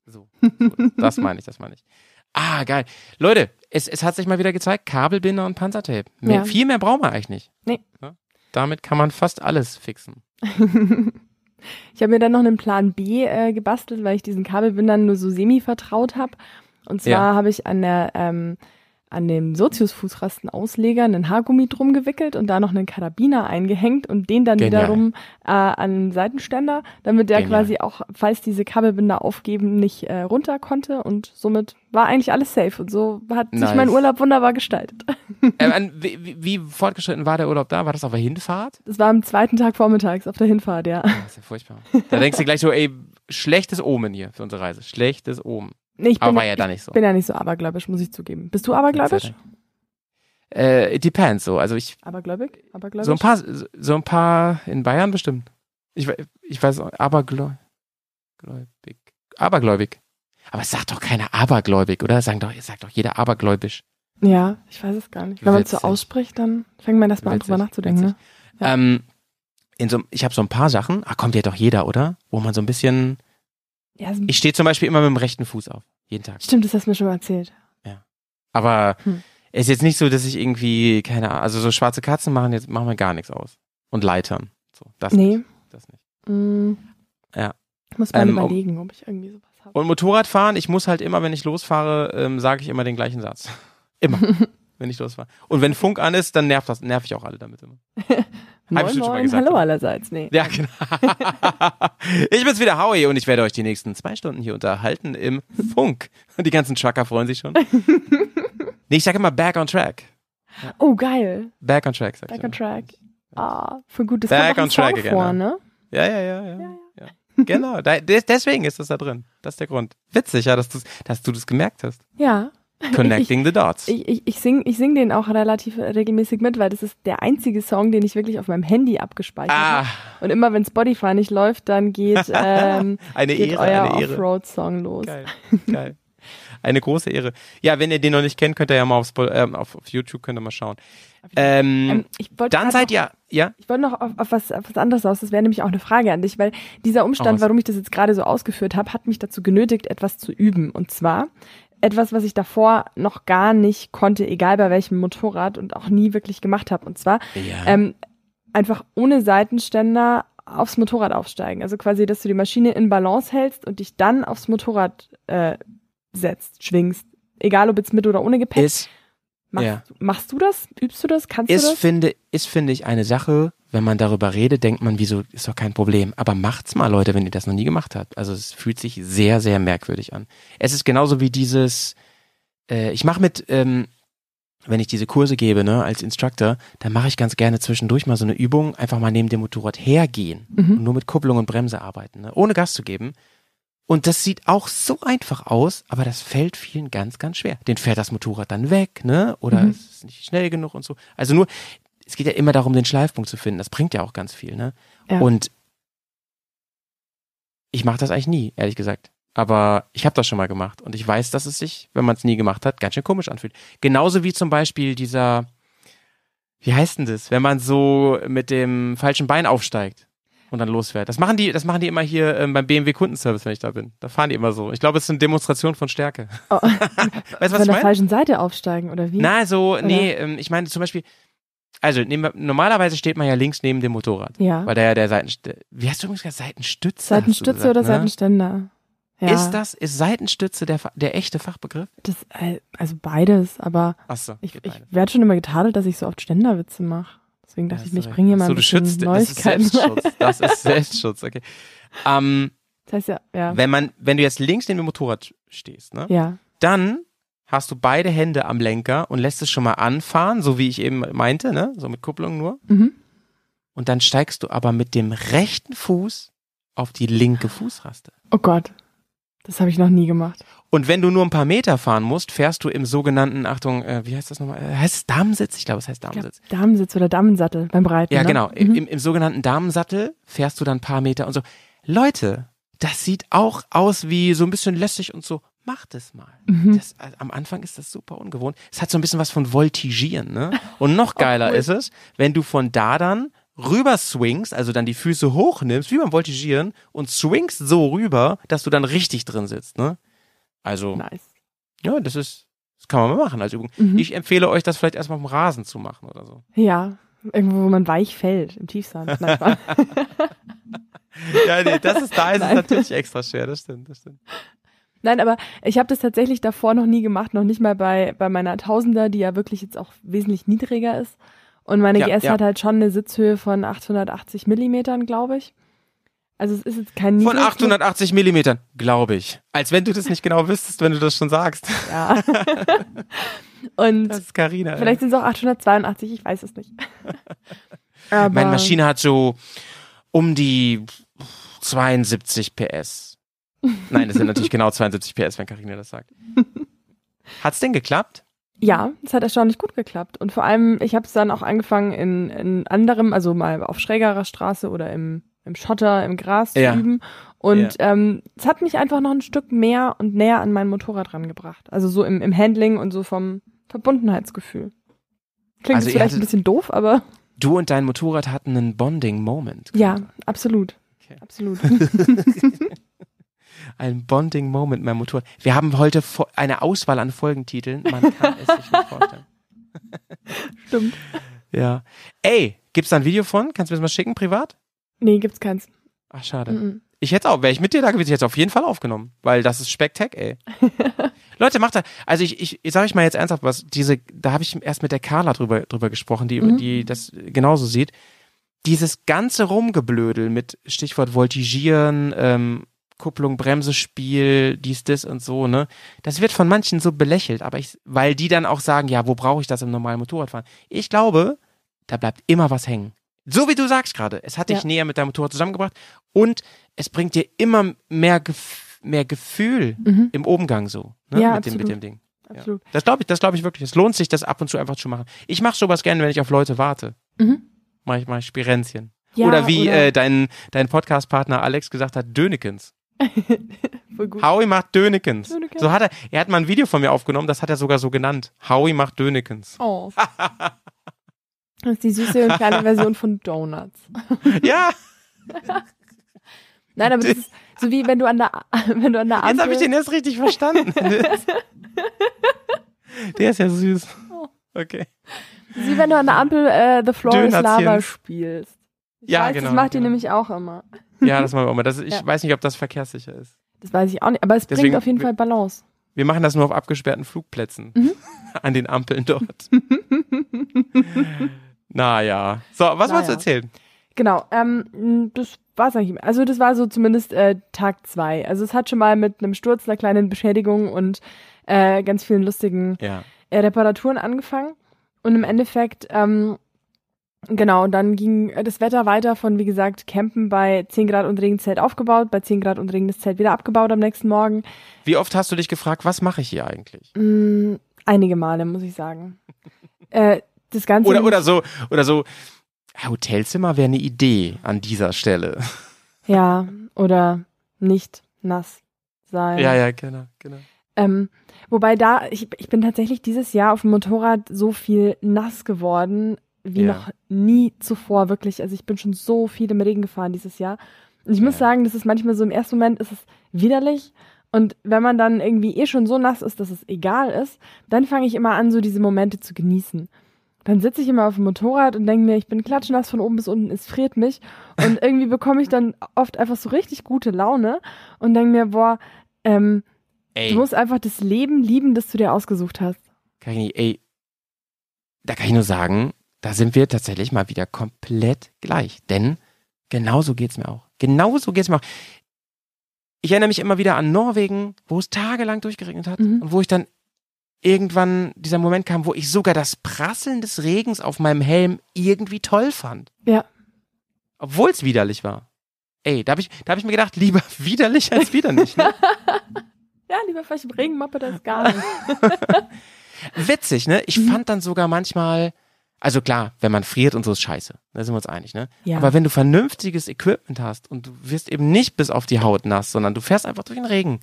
So. so. Das meine ich, das meine ich. Ah, geil. Leute, es, es hat sich mal wieder gezeigt, Kabelbinder und Panzertape. Mehr, Ja. Viel mehr brauchen wir eigentlich nicht. Nee. Ja? Damit kann man fast alles fixen. (laughs) Ich habe mir dann noch einen Plan B äh, gebastelt, weil ich diesen Kabelbindern nur so semi vertraut habe. Und zwar Ja. habe ich an der ähm, an dem Sozius-Fußrastenausleger einen Haargummi drum gewickelt und da noch einen Karabiner eingehängt und den dann Genial. wiederum äh, an den Seitenständer, damit der Genial. quasi auch, falls diese Kabelbinder aufgeben, nicht äh, runter konnte und somit war eigentlich alles safe und so hat sich Nice. mein Urlaub wunderbar gestaltet. (laughs) ähm, wie, wie- wie fortgeschritten war der Urlaub da? War das auf der Hinfahrt? Das war am zweiten Tag vormittags auf der Hinfahrt, ja. Das ist ja furchtbar. Da denkst du gleich so, ey, schlechtes Omen hier für unsere Reise. Schlechtes Omen. Nee, ich Aber bin, war ja da nicht so. bin ja nicht so abergläubisch, muss ich zugeben. Bist du abergläubisch? Äh, it depends so. Also ich, Abergläubig? Abergläubisch? so ein paar, so- ein paar in Bayern bestimmt. Ich, ich weiß, abergläubig. Abergläubig. Aber es sagt doch keiner abergläubig, oder? Sagen doch, sagt doch jeder abergläubisch. Ja, ich weiß es gar nicht. Wenn man es so ausspricht, dann fängt man erstmal an, drüber nachzudenken. Ne? witzig. Ähm, in so, ich habe so ein paar Sachen, ah, kommt ja doch jeder, oder? Wo man so ein bisschen, Ja, so- ich stehe zum Beispiel immer mit dem rechten Fuß auf. Jeden Tag. stimmt, das hast du mir schon mal erzählt. Aber Hm. es ist jetzt nicht so, dass ich irgendwie, keine Ahnung, also so schwarze Katzen machen jetzt, machen mir gar nichts aus. Und Leitern. So, das Nee. nicht. Das nicht. Mm. Ja. Ich muss mal Ähm, überlegen, ob ich irgendwie sowas habe. Und Motorradfahren, ich muss halt immer, wenn ich losfahre, ähm, sage ich immer den gleichen Satz. (laughs) Immer. (laughs) wenn ich losfahre. Und wenn Funk an ist, dann nervt das, nerv ich auch alle damit immer. (laughs) Ich Moin, bestimmt schon mal moin, gesagt, hallo oder? allerseits. Nee. Ja, genau. (laughs) ich bin's wieder, Howie, und ich werde euch die nächsten zwei Stunden hier unterhalten im Funk. Und die ganzen Trucker freuen sich schon. (laughs) nee, ich sage immer back on track. Oh, geil. Back on track, sag Back ich on immer. track. Ah, für gut. Das Back on track again, vor, ja. ne? Ja, ja, ja, ja. ja. Genau, da, des, deswegen ist das da drin. Das ist der Grund. Witzig, ja, dass, dass du das gemerkt hast. Ja. (laughs) Connecting the dots. Ich, ich, ich sing, ich sing den auch relativ regelmäßig mit, weil das ist der einzige Song, den ich wirklich auf meinem Handy abgespeichert ah, habe. Und immer wenn Spotify nicht läuft, dann geht, (laughs) ähm, eine geht Ehre, euer. Offroad-Song los. Geil, geil. Eine große Ehre. Ja, wenn ihr den noch nicht kennt, könnt ihr ja mal auf, Spo- ähm, auf, auf YouTube könnt ihr mal schauen. Ähm, Ähm, ich wollte dann seid noch, ihr, ja, Ich wollte noch auf, auf, was, auf was anderes aus. Das wäre nämlich auch eine Frage an dich, weil dieser Umstand, warum ich das jetzt gerade so ausgeführt habe, hat mich dazu genötigt, etwas zu üben. Und zwar etwas, was ich davor noch gar nicht konnte, egal bei welchem Motorrad und auch nie wirklich gemacht habe. Und zwar ja. ähm, einfach ohne Seitenständer aufs Motorrad aufsteigen. Also quasi, dass du die Maschine in Balance hältst und dich dann aufs Motorrad äh, setzt, schwingst. Egal ob jetzt mit oder ohne Gepäck. ist, machst, ja. du, machst du das? Übst du das? Kannst du ist das? finde, ist finde ich eine Sache, wenn man darüber redet, denkt man, wieso, ist doch kein Problem. Aber macht's mal, Leute, wenn ihr das noch nie gemacht habt. Also es fühlt sich sehr, sehr merkwürdig an. Es ist genauso wie dieses, äh, ich mache mit, ähm, wenn ich diese Kurse gebe, ne, als Instructor, dann mache ich ganz gerne zwischendurch mal so eine Übung, einfach mal neben dem Motorrad hergehen Mhm. und nur mit Kupplung und Bremse arbeiten, ne, ohne Gas zu geben. Und das sieht auch so einfach aus, aber das fällt vielen ganz, ganz schwer. Den fährt das Motorrad dann weg, ne? Oder Mhm. es ist nicht schnell genug und so. Also nur, es geht ja immer darum, den Schleifpunkt zu finden. Das bringt ja auch ganz viel, ne? Ja. Und ich mache das eigentlich nie, ehrlich gesagt. Aber ich habe das schon mal gemacht und ich weiß, dass es sich, wenn man es nie gemacht hat, ganz schön komisch anfühlt. Genauso wie zum Beispiel dieser, wie heißt denn das, wenn man so mit dem falschen Bein aufsteigt und dann losfährt. Das machen die, das machen die immer hier ähm, beim BMW Kundenservice, wenn ich da bin. Da fahren die immer so. Ich glaube, es ist eine Demonstration von Stärke. Oh. (laughs) weißt du, was Von ich der meine? falschen Seite aufsteigen, oder wie? Na, so, nee, ähm, ich meine zum Beispiel, also nehmen wir, normalerweise steht man ja links neben dem Motorrad. Ja. Weil der ja der Seiten, wie hast du übrigens gesagt, Seitenstütze? hast du Seitenstütze gesagt, oder ne? Seitenständer? Ja. Ist das, ist Seitenstütze der, Fa- der echte Fachbegriff? das? äh, Also beides, aber Achso, ich, geht ich beide. werde schon immer getadelt, dass ich so oft Ständerwitze mache. Deswegen dachte Ja, ich mir, ich bringe hier mal so, ein du bisschen schützt, Neuigkeiten. Das ist Selbstschutz. Das ist (laughs) Selbstschutz, okay. Ähm, Das heißt ja, ja. wenn man, wenn du jetzt links neben dem Motorrad stehst, ne? Ja. Dann hast du beide Hände am Lenker und lässt es schon mal anfahren, so wie ich eben meinte, ne? So mit Kupplung nur. Mhm. Und dann steigst du aber mit dem rechten Fuß auf die linke Fußraste. Oh Gott. Das habe ich noch nie gemacht. Und wenn du nur ein paar Meter fahren musst, fährst du im sogenannten, Achtung, äh, wie heißt das nochmal? Äh, heißt es Damensitz? Ich glaube, es heißt Ich glaub, Damensitz. Damensitz oder Damensattel beim Breiten. Ja, ne? genau. Mhm. Im, Im sogenannten Damensattel fährst du dann ein paar Meter und so. Leute, das sieht auch aus wie so ein bisschen lässig und so. Macht es mal. Mhm. Das, also, am Anfang ist das super ungewohnt. Es hat so ein bisschen was von Voltigieren, ne? Und noch geiler cool. ist es, wenn du von da dann rüber swingst, also dann die Füße hochnimmst, wie beim Voltigieren, und swingst so rüber, dass du dann richtig drin sitzt, ne? Also, Nice. ja, das ist, das kann man mal machen als Übung. Mhm. Ich empfehle euch, das vielleicht erstmal auf dem Rasen zu machen oder so. Ja. Irgendwo, wo man weich fällt, im Tiefsand. (laughs) Ja, nee, das ist, da ist es Nein. natürlich extra schwer, das stimmt, das stimmt. Nein, aber ich habe das tatsächlich davor noch nie gemacht, noch nicht mal bei, bei meiner Tausender, die ja wirklich jetzt auch wesentlich niedriger ist. Und meine Ja, GS ja. hat halt schon eine Sitzhöhe von 880 Millimetern, glaube ich. Also es ist jetzt kein Von Niedrig- 880 Millimetern, glaube ich. Als wenn du das nicht genau wüsstest, wenn du das schon sagst. Ja. (laughs) Und Das ist Carina. vielleicht sind es auch 882, ich weiß es nicht. (laughs) Aber Meine Maschine hat so um die 72 PS. Nein, das sind natürlich (laughs) genau 72 PS, wenn Carina das sagt. Hat's denn geklappt? Ja, es hat erstaunlich gut geklappt. Und vor allem, ich habe es dann auch angefangen in, in anderem, also mal auf schrägerer Straße oder im, im Schotter, im Gras Ja. zu üben. Und ähm, es hat mich einfach noch ein Stück mehr und näher an mein Motorrad rangebracht. Also so im, im Handling und so vom Verbundenheitsgefühl. Klingt Also vielleicht ein bisschen doof, aber Du und dein Motorrad hatten einen Bonding-Moment. ja, absolut. Okay. Absolut. (laughs) (laughs) Ein Bonding-Moment, mein Motorrad. Wir haben heute eine Auswahl an Folgentiteln. Man kann es sich nicht vorstellen. (laughs) Stimmt. Ja. Ey, gibt's da ein Video von? Kannst du mir das mal schicken, privat? Nee, gibt's keins. Ach, schade. Mhm. Ich hätte auch, wäre ich mit dir da gewesen, ich hätte es auf jeden Fall aufgenommen, weil das ist Spektak, ey. (laughs) Leute, macht da, also ich, ich, ich sage ich mal jetzt ernsthaft was, diese, da habe ich erst mit der Carla drüber, drüber gesprochen, die, Mhm. die das genauso sieht. Dieses ganze Rumgeblödel mit Stichwort Voltigieren, ähm, Kupplung, Bremsespiel, dies, das und so, ne? Das wird von manchen so belächelt, aber ich, weil die dann auch sagen, ja, wo brauche ich das im normalen Motorradfahren? Ich glaube, da bleibt immer was hängen. So wie du sagst gerade, es hat dich Ja. näher mit deinem Motorrad zusammengebracht und es bringt dir immer mehr, Gef mehr Gefühl Mhm. im Umgang so, ne? Ja, mit, dem, mit dem Ding. Absolut. Das glaube ich, das glaube ich wirklich. Es lohnt sich, das ab und zu einfach zu machen. Ich mache sowas gerne, wenn ich auf Leute warte. Mhm. Mach ich mal Spirenzchen. Ja, oder wie oder- Äh, dein, dein Podcast-Partner Alex gesagt hat, Dönekens. (laughs) Howie macht Dönekens. Dönekens. So hat er, er hat mal ein Video von mir aufgenommen, das hat er sogar so genannt. Howie macht Dönekens. Oh. (laughs) Das ist die süße und kleine Version von Donuts. (laughs) ja, Nein, aber das ist so wie wenn du an der, wenn du an der jetzt Ampel. habe ich den erst richtig verstanden. Der ist ja süß. Oh. Okay. wie wenn du an der Ampel äh, The Floor is Lava spielst. Ich Ja, weiß, genau, Das macht ihr genau. nämlich auch immer. Ja, das machen wir auch mal. Das, ich Ja. weiß nicht, ob das verkehrssicher ist. Das weiß ich auch nicht. Aber es Deswegen- bringt auf jeden Fall Balance. Wir machen das nur auf abgesperrten Flugplätzen. Mhm. (laughs) An den Ampeln dort. (laughs) naja. So, was wolltest du Naja. erzählen? Genau, ähm, das war's eigentlich. mehr. Also das war so zumindest äh, Tag zwei. Also es hat schon mal mit einem Sturz, einer kleinen Beschädigung und äh, ganz vielen lustigen Ja. äh, Reparaturen angefangen. Und im Endeffekt, ähm, genau, dann ging das Wetter weiter von, wie gesagt, Campen bei 10 Grad und Regen Zelt aufgebaut, bei 10 Grad und Regen das Zelt wieder abgebaut am nächsten Morgen. Wie oft hast du dich gefragt, was mache ich hier eigentlich? Mm, einige Male, muss ich sagen. (laughs) äh, das Ganze. Oder, oder so, oder so, ja, Hotelzimmer wäre eine Idee an dieser Stelle. (laughs) Ja, oder nicht nass sein. Ja, ja, genau, genau. Ähm, wobei da, ich, ich bin tatsächlich dieses Jahr auf dem Motorrad so viel nass geworden wie Ja. noch nie zuvor, wirklich. Also ich bin schon so viel im Regen gefahren dieses Jahr. Und ich muss Ja. sagen, das ist manchmal so im ersten Moment ist es widerlich. Und wenn man dann irgendwie eh schon so nass ist, dass es egal ist, dann fange ich immer an, so diese Momente zu genießen. Dann sitze ich immer auf dem Motorrad und denke mir, ich bin klatschnass von oben bis unten, es friert mich. Und (laughs) irgendwie bekomme ich dann oft einfach so richtig gute Laune und denke mir, boah, ähm, Ey, Du musst einfach das Leben lieben, das du dir ausgesucht hast. kann ich nicht, ey, da kann ich nur sagen, da sind wir tatsächlich mal wieder komplett gleich. Denn genauso geht's mir auch. Genauso geht's mir auch. Ich erinnere mich immer wieder an Norwegen, wo es tagelang durchgeregnet hat Mhm. und wo ich dann irgendwann dieser Moment kam, wo ich sogar das Prasseln des Regens auf meinem Helm irgendwie toll fand. Ja. Obwohl es widerlich war. Ey, da habe ich, da hab ich mir gedacht, lieber (laughs) widerlich als widerlich. Ne? (laughs) Ja, lieber vielleicht im Regen mappe das gar nicht. (laughs) Witzig, ne? Ich Mhm. fand dann sogar manchmal, also klar, wenn man friert und so ist scheiße. Da sind wir uns einig, ne? Ja. Aber wenn du vernünftiges Equipment hast und du wirst eben nicht bis auf die Haut nass, sondern du fährst einfach durch den Regen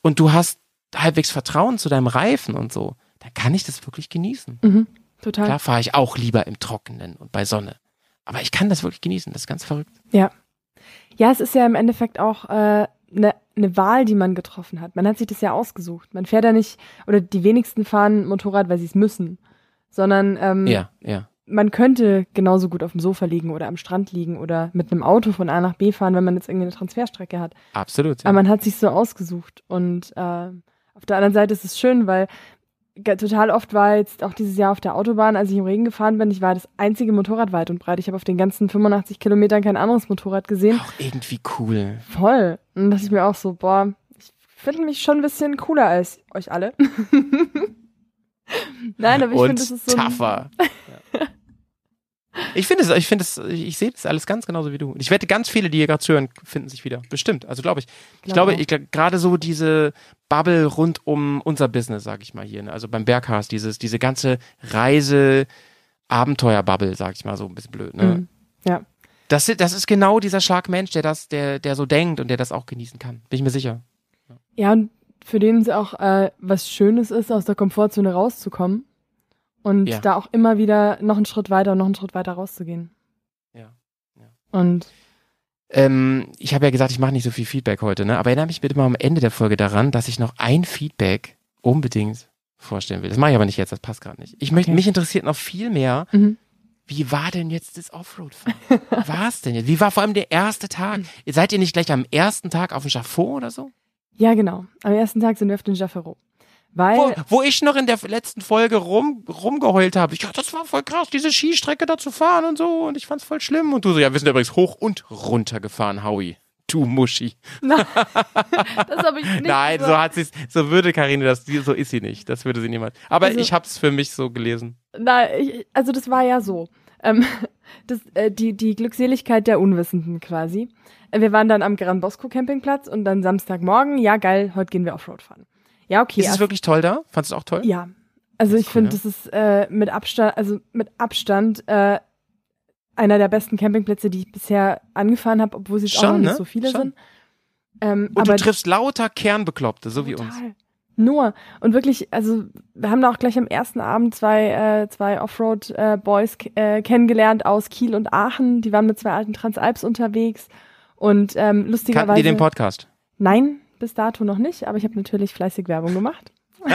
und du hast halbwegs Vertrauen zu deinem Reifen und so, dann kann ich das wirklich genießen. mhm, total. Klar fahre ich auch lieber im Trockenen und bei Sonne. Aber ich kann das wirklich genießen, das ist ganz verrückt. Ja. Ja, es ist ja im Endeffekt auch eine ne, ne Wahl, die man getroffen hat. Man hat sich das ja ausgesucht. Man fährt ja nicht, oder die wenigsten fahren Motorrad, weil sie es müssen, sondern ähm, Ja, ja. man könnte genauso gut auf dem Sofa liegen oder am Strand liegen oder mit einem Auto von A nach B fahren, wenn man jetzt irgendwie eine Transferstrecke hat. Absolut. Ja. Aber man hat sich so ausgesucht. Und äh, auf der anderen Seite ist es schön, weil total oft war jetzt auch dieses Jahr auf der Autobahn, als ich im Regen gefahren bin, ich war das einzige Motorrad weit und breit. Ich habe auf den ganzen 85 Kilometern kein anderes Motorrad gesehen. auch irgendwie cool. Voll. Und da dachte ich mir auch so, boah, ich finde mich schon ein bisschen cooler als euch alle. (laughs) Nein, aber ich finde, das ist so. tougher. Ich finde es, ich finde es, ich sehe das alles ganz genauso wie du. Ich wette, ganz viele, die hier gerade zuhören, finden sich wieder. Bestimmt. Also glaube ich. Ich Glaube ich gerade so diese Bubble rund um unser Business, sag ich mal hier. Ne? Also beim Berghast, dieses, diese ganze Reise, Abenteuer-Bubble, sag ich mal so ein bisschen blöd. Ne? Mhm. Ja. Das, das ist genau dieser Schlag Mensch, der das, der, der so denkt und der das auch genießen kann. Bin ich mir sicher. Ja, und für den es auch äh, was Schönes ist, aus der Komfortzone rauszukommen. Und Ja. da auch immer wieder noch einen Schritt weiter und noch einen Schritt weiter rauszugehen. Ja, ja. Und Ähm, ich habe ja gesagt, ich mache nicht so viel Feedback heute, ne? Aber erinnere mich bitte mal am Ende der Folge daran, dass ich noch ein Feedback unbedingt vorstellen will. Das mache ich aber nicht jetzt, das passt gerade nicht. Ich möchte, Okay. mich interessiert noch viel mehr, mhm. wie war denn jetzt das Offroad-Fahren? war es denn jetzt? Wie war vor allem der erste Tag? (laughs) Seid ihr nicht gleich am ersten Tag auf dem Schafot oder so? Ja, genau. Am ersten Tag sind wir auf den Jaffero. Weil, Wo, wo ich noch in der letzten Folge rum, rumgeheult habe. Ja, das war voll krass, diese Skistrecke da zu fahren und so. Und ich fand's voll schlimm. Und du so, ja, wir sind übrigens hoch und runter gefahren, Howie. Du Muschi. (laughs) das habe ich nicht Nein, so gesagt. hat sie's, so würde Karine das, so ist sie nicht. Das würde sie niemals. Aber Also- ich hab's für mich so gelesen. Ich, also das war ja so. Ähm, (laughs) das, äh, die, die Glückseligkeit der Unwissenden quasi. Äh, Wir waren dann am Gran Bosco Campingplatz und dann Samstagmorgen, ja geil, heute gehen wir Offroad fahren. Ja, okay. ist es erst- wirklich toll da? Fandest du auch toll? Ja. Also ich cool, finde, ne? das ist äh, mit Abstand, also mit Abstand äh, einer der besten Campingplätze, die ich bisher angefahren habe, obwohl sie auch Schon, noch nicht ne? so viele Schon. sind. Ähm, Und aber du triffst lauter Kernbekloppte, so wie uns. Nur. Und wirklich, also wir haben da auch gleich am ersten Abend zwei, äh, zwei Offroad-Boys äh, kennengelernt aus Kiel und Aachen. Die waren mit zwei alten Transalps unterwegs. Und ähm, Kannten lustigerweise. die den Podcast? Nein, bis dato noch nicht, aber ich habe natürlich fleißig Werbung gemacht. (laughs)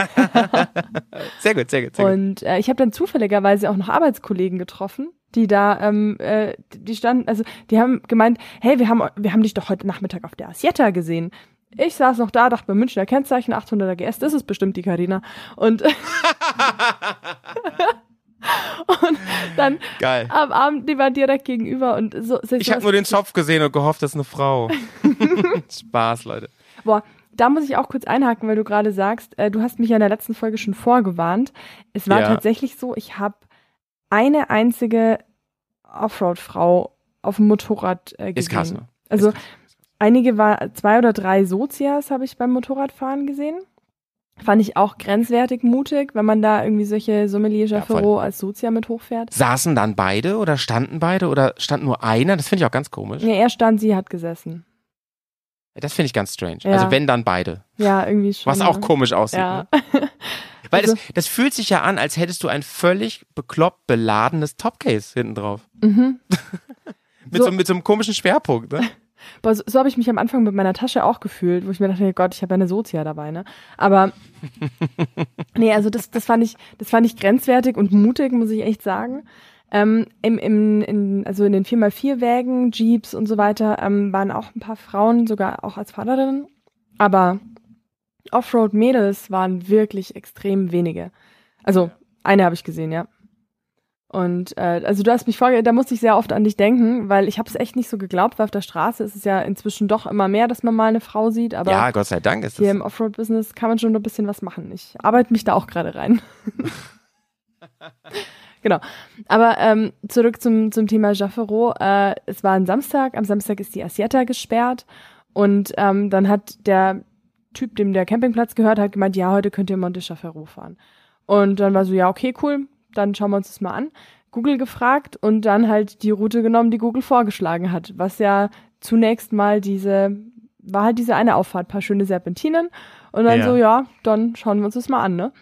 Sehr gut, sehr gut, sehr. Und äh, ich habe dann zufälligerweise auch noch Arbeitskollegen getroffen, die da, ähm, äh, die standen, also die haben gemeint, hey, wir haben, wir haben dich doch heute Nachmittag auf der Asietta gesehen. Ich saß noch da, dachte beim Münchner Kennzeichen 800er GS, das ist bestimmt die Karina. Und, (laughs) (laughs) und dann Geil. am Abend, die war direkt gegenüber und so. so Ich habe nur den Zopf gesehen und gehofft, das ist eine Frau. (laughs) Spaß, Leute. Boah, da muss ich auch kurz einhaken, weil du gerade sagst, äh, du hast mich ja in der letzten Folge schon vorgewarnt. Es war Ja. tatsächlich so, ich habe eine einzige Offroad-Frau auf dem Motorrad äh, gesehen. Ist krass, ne? Also Ist krass. Einige war zwei oder drei Sozias habe ich beim Motorradfahren gesehen. Fand ich auch grenzwertig mutig, wenn man da irgendwie solche Sommelier Ja. Jaffero als Sozia mit hochfährt. Saßen dann beide oder standen beide oder stand nur einer? Das finde ich auch ganz komisch. Ja, er stand, sie hat gesessen. Das finde ich ganz strange. Ja. Also wenn dann beide. Ja, irgendwie schon. Was auch ne? komisch aussieht. Ja. Ne? (laughs) Weil Also- das, das fühlt sich ja an, als hättest du ein völlig bekloppt beladenes Topcase hinten drauf. mhm. (laughs) Mit so, So- mit so einem komischen Schwerpunkt. Ne? (laughs) Boah, so, so habe ich mich am Anfang mit meiner Tasche auch gefühlt, wo ich mir dachte, Gott, ich habe ja eine Sozia dabei, ne? Aber (laughs) nee, also das, das fand ich, das fand ich grenzwertig und mutig, muss ich echt sagen. Ähm, im, im, in, also in den 4x4 Wägen, Jeeps und so weiter, ähm, waren auch ein paar Frauen, sogar auch als Fahrerinnen. Aber Offroad-Mädels waren wirklich extrem wenige. Also eine habe ich gesehen, ja. Und äh, also du hast mich vorge, da musste ich sehr oft an dich denken, weil ich habe es echt nicht so geglaubt, weil auf der Straße ist es ja inzwischen doch immer mehr, dass man mal eine Frau sieht, aber Ja, Gott sei Dank ist hier das. im Offroad-Business kann man schon ein bisschen was machen. Ich arbeite mich da auch gerade rein. (laughs) genau. Aber ähm, zurück zum, zum Thema Jaffero. Äh, es war ein Samstag. Am Samstag ist die Asietta gesperrt. Und ähm, dann hat der Typ, dem der Campingplatz gehört, hat gemeint, ja, heute könnt ihr Monte Jaffero fahren. Und dann war so, ja, okay, cool, dann schauen wir uns das mal an. Google gefragt und dann halt die Route genommen, die Google vorgeschlagen hat, was ja zunächst mal diese, war halt diese eine Auffahrt, paar schöne Serpentinen und dann Ja. so, ja, dann schauen wir uns das mal an, ne?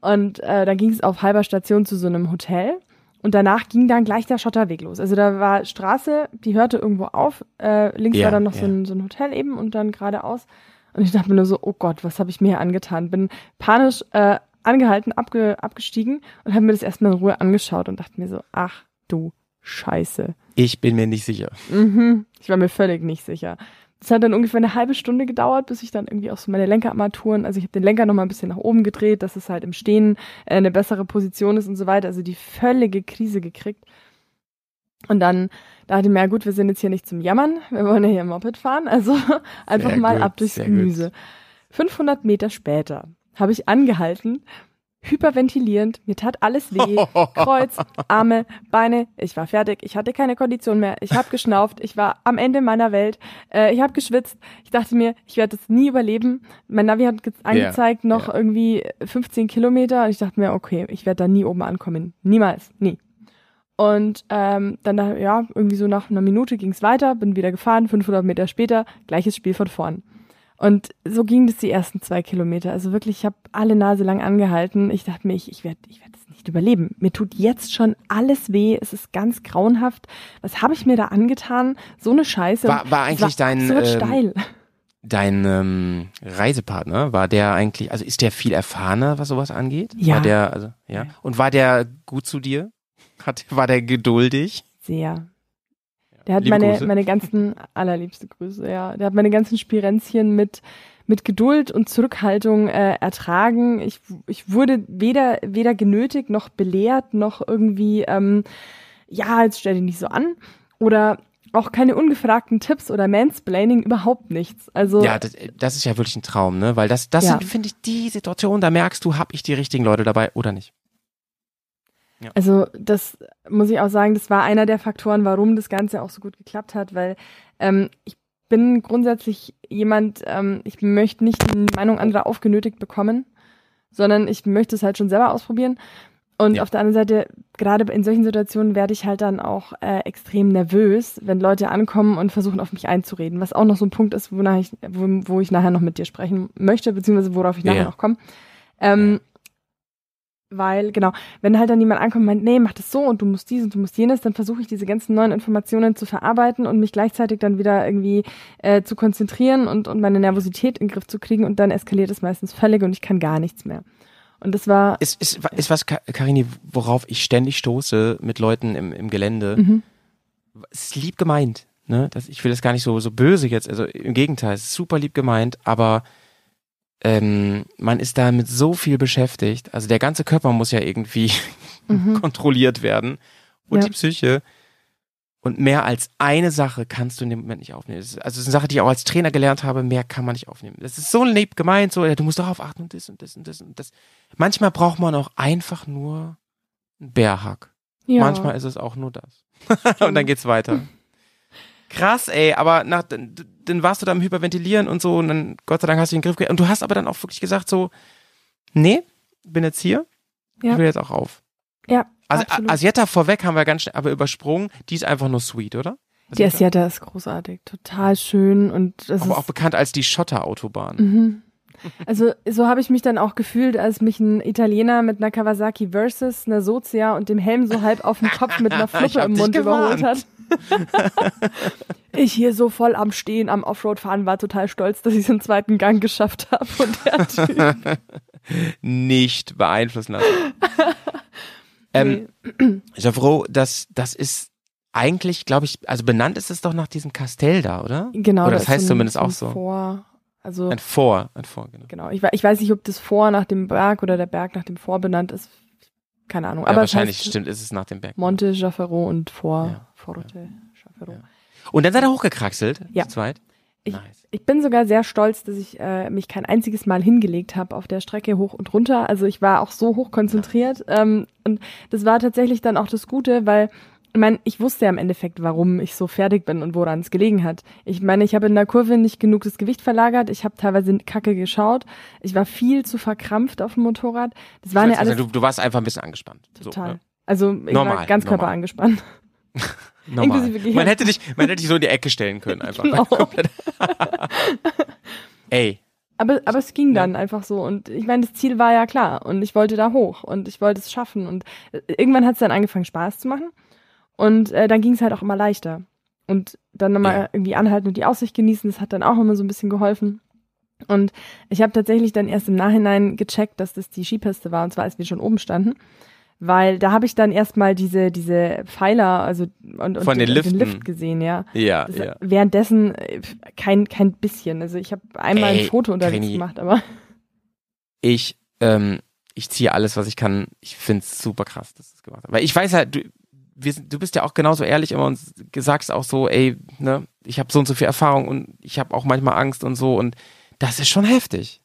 Und äh, dann ging es auf halber Station zu so einem Hotel und danach ging dann gleich der Schotterweg los. Also da war Straße, die hörte irgendwo auf, äh, links Ja, war dann noch ja. so, ein, so ein Hotel eben und dann geradeaus. Und ich dachte mir nur so, oh Gott, was habe ich mir hier angetan? Bin panisch äh, angehalten, abge, abgestiegen und habe mir das erstmal in Ruhe angeschaut und dachte mir so, ach du Scheiße. Ich bin mir nicht sicher. Mhm. Ich war mir völlig nicht sicher. Das hat dann ungefähr eine halbe Stunde gedauert, bis ich dann irgendwie auch so meine Lenkerarmaturen, also ich habe den Lenker nochmal ein bisschen nach oben gedreht, dass es halt im Stehen äh, eine bessere Position ist und so weiter. Also die völlige Krise gekriegt. Und dann dachte ich mir, ja gut, wir sind jetzt hier nicht zum Jammern, wir wollen ja hier im Moped fahren, also (laughs) einfach Sehr mal gut, ab durchs sehr gut. Gemüse. 500 Meter später habe ich angehalten, hyperventilierend, mir tat alles weh, (laughs) Kreuz, Arme, Beine, ich war fertig, ich hatte keine Kondition mehr, ich habe geschnauft, ich war am Ende meiner Welt, äh, ich habe geschwitzt, ich dachte mir, ich werde das nie überleben. Mein Navi hat ge- angezeigt noch ja. irgendwie 15 Kilometer und ich dachte mir, okay, ich werde da nie oben ankommen, niemals, nie. Und ähm, dann, da- ja, irgendwie so nach einer Minute ging es weiter, bin wieder gefahren, 500 Meter später, gleiches Spiel von vorn. Und so ging das die ersten zwei Kilometer. Also wirklich, ich habe alle Nase lang angehalten. Ich dachte mir, ich, ich werde ich werd das nicht überleben. Mir tut jetzt schon alles weh. Es ist ganz grauenhaft. Was habe ich mir da angetan? So eine Scheiße. War- war Es eigentlich dein, absurd ähm, steil. Dein ähm, Reisepartner, war der eigentlich, also ist der viel erfahrener, was sowas angeht? Ja. War der, also, ja. Und war der gut zu dir? Hat, war der geduldig? Sehr. Der hat Liebe meine, Grüße. meine ganzen, (laughs) allerliebste Grüße, ja. Der hat meine ganzen Spirenzchen mit, mit Geduld und Zurückhaltung äh, ertragen. Ich, ich wurde weder, weder genötigt noch belehrt noch irgendwie, ähm, ja, jetzt stell dich nicht so an. Oder auch keine ungefragten Tipps oder Mansplaining, überhaupt nichts. Also Ja, das, das ist ja wirklich ein Traum, ne? Weil das, das Ja. sind, finde ich, die Situation, da merkst du, hab ich die richtigen Leute dabei oder nicht. Also das muss ich auch sagen, das war einer der Faktoren, warum das Ganze auch so gut geklappt hat, weil ähm, ich bin grundsätzlich jemand, ähm, ich möchte nicht die Meinung anderer aufgenötigt bekommen, sondern ich möchte es halt schon selber ausprobieren. Und Ja. auf der anderen Seite, gerade in solchen Situationen werde ich halt dann auch äh, extrem nervös, wenn Leute ankommen und versuchen, auf mich einzureden, was auch noch so ein Punkt ist, wonach ich, wo, wo ich nachher noch mit dir sprechen möchte, beziehungsweise worauf ich nachher Ja. noch komme. Ähm, Weil, genau, wenn halt dann jemand ankommt und meint, nee, mach das so und du musst dies und du musst jenes, dann versuche ich diese ganzen neuen Informationen zu verarbeiten und mich gleichzeitig dann wieder irgendwie äh, zu konzentrieren und, und meine Nervosität in den Griff zu kriegen und dann eskaliert es meistens völlig und ich kann gar nichts mehr. Und das war, Ist, ist, ist was, Ka- Karini, worauf ich ständig stoße mit Leuten im, im Gelände. Mhm. Es ist lieb gemeint. Ne? Das, ich will das gar nicht so, so böse jetzt. Also im Gegenteil, es ist super lieb gemeint, aber ähm, man ist da mit so viel beschäftigt. Also der ganze Körper muss ja irgendwie (laughs) Mhm. kontrolliert werden. Und Ja. die Psyche. Und mehr als eine Sache kannst du in dem Moment nicht aufnehmen. Das ist, also das ist eine Sache, die ich auch als Trainer gelernt habe, mehr kann man nicht aufnehmen. Das ist so lieb gemeint, so, du musst darauf achten und das und das und das und das. Manchmal braucht man auch einfach nur einen Bärhack. ja, Manchmal ist es auch nur das. (laughs) und dann geht's weiter. (laughs) Krass, ey, aber nach, dann, dann warst du da am Hyperventilieren und so und dann, Gott sei Dank hast du den Griff gekriegt. Und du hast aber dann auch wirklich gesagt so, nee, bin jetzt hier, Ja. ich will jetzt auch auf. ja, Also absolut. Asietta vorweg haben wir ganz schnell aber übersprungen, die ist einfach nur sweet, oder? die Asiata ist großartig, total schön und das aber ist auch bekannt als die Schotterautobahn. Mhm. Also so habe ich mich dann auch gefühlt, als mich ein Italiener mit einer Kawasaki Versus, einer Sozia und dem Helm so halb auf dem Kopf mit einer (laughs) Fluppe im Mund überholt hat. (laughs) ich hier so voll am Stehen, am Offroad-Fahren, war total stolz, dass ich es im zweiten Gang geschafft habe. Und der (laughs) Typ, Nicht beeinflussen lassen. (laughs) ähm, bin froh, dass das ist eigentlich, glaube ich, also benannt ist es doch nach diesem Kastell da, oder? genau, Oder da das ist heißt so ein- zumindest auch so. Vor, also Ein Vor, ein Vor, genau. genau, ich, ich weiß nicht, ob das Vor nach dem Berg oder der Berg nach dem Vor benannt ist. Keine Ahnung. Ja, Aber wahrscheinlich heißt stimmt, ist es nach dem Berg. Monte Jaffero und Vor, Ja, Forte Jaffero. Ja. Und dann seid ihr hochgekraxelt, Ja. zu zweit? Ich- nice. Ich bin sogar sehr stolz, dass ich äh, mich kein einziges Mal hingelegt habe auf der Strecke hoch und runter. Also ich war auch so hoch konzentriert. Ähm, und das war tatsächlich dann auch das Gute, weil ich meine, ich wusste ja im Endeffekt, warum ich so fertig bin und woran es gelegen hat. Ich meine, ich habe in der Kurve nicht genug das Gewicht verlagert. Ich habe teilweise kacke geschaut. Ich war viel zu verkrampft auf dem Motorrad. Das waren ja Also, alles du, du warst einfach ein bisschen angespannt. total. So, ne? Also ich Normal, war ganz normal. Körper angespannt. (laughs) Normal. Man hätte dich, man hätte dich so in die Ecke stellen können, einfach. Genau. (laughs) Ey, Aber, aber es ging Ja. dann einfach so. Und ich meine, das Ziel war ja klar. Und ich wollte da hoch und ich wollte es schaffen. Und äh, irgendwann hat es dann angefangen, Spaß zu machen. Und äh, dann ging es halt auch immer leichter. Und dann nochmal Ja. irgendwie anhalten und die Aussicht genießen, das hat dann auch immer so ein bisschen geholfen. Und ich habe tatsächlich dann erst im Nachhinein gecheckt, dass das die Skipiste war, und zwar als wir schon oben standen. Weil da habe ich dann erstmal diese, diese Pfeiler, also und, und Von den Liften. Lift gesehen, ja. ja, Das, ja. Währenddessen äh, kein, kein bisschen. Also ich habe einmal Ey, ein Foto unterwegs gemacht, aber (laughs) Ich, ähm, ich ziehe alles, was ich kann. Ich find's super krass, dass du es gemacht hast. Weil ich weiß halt, du, wir, du bist ja auch genauso ehrlich immer und sagst auch so, ey, ne, ich habe so und so viel Erfahrung und ich habe auch manchmal Angst und so und das ist schon heftig.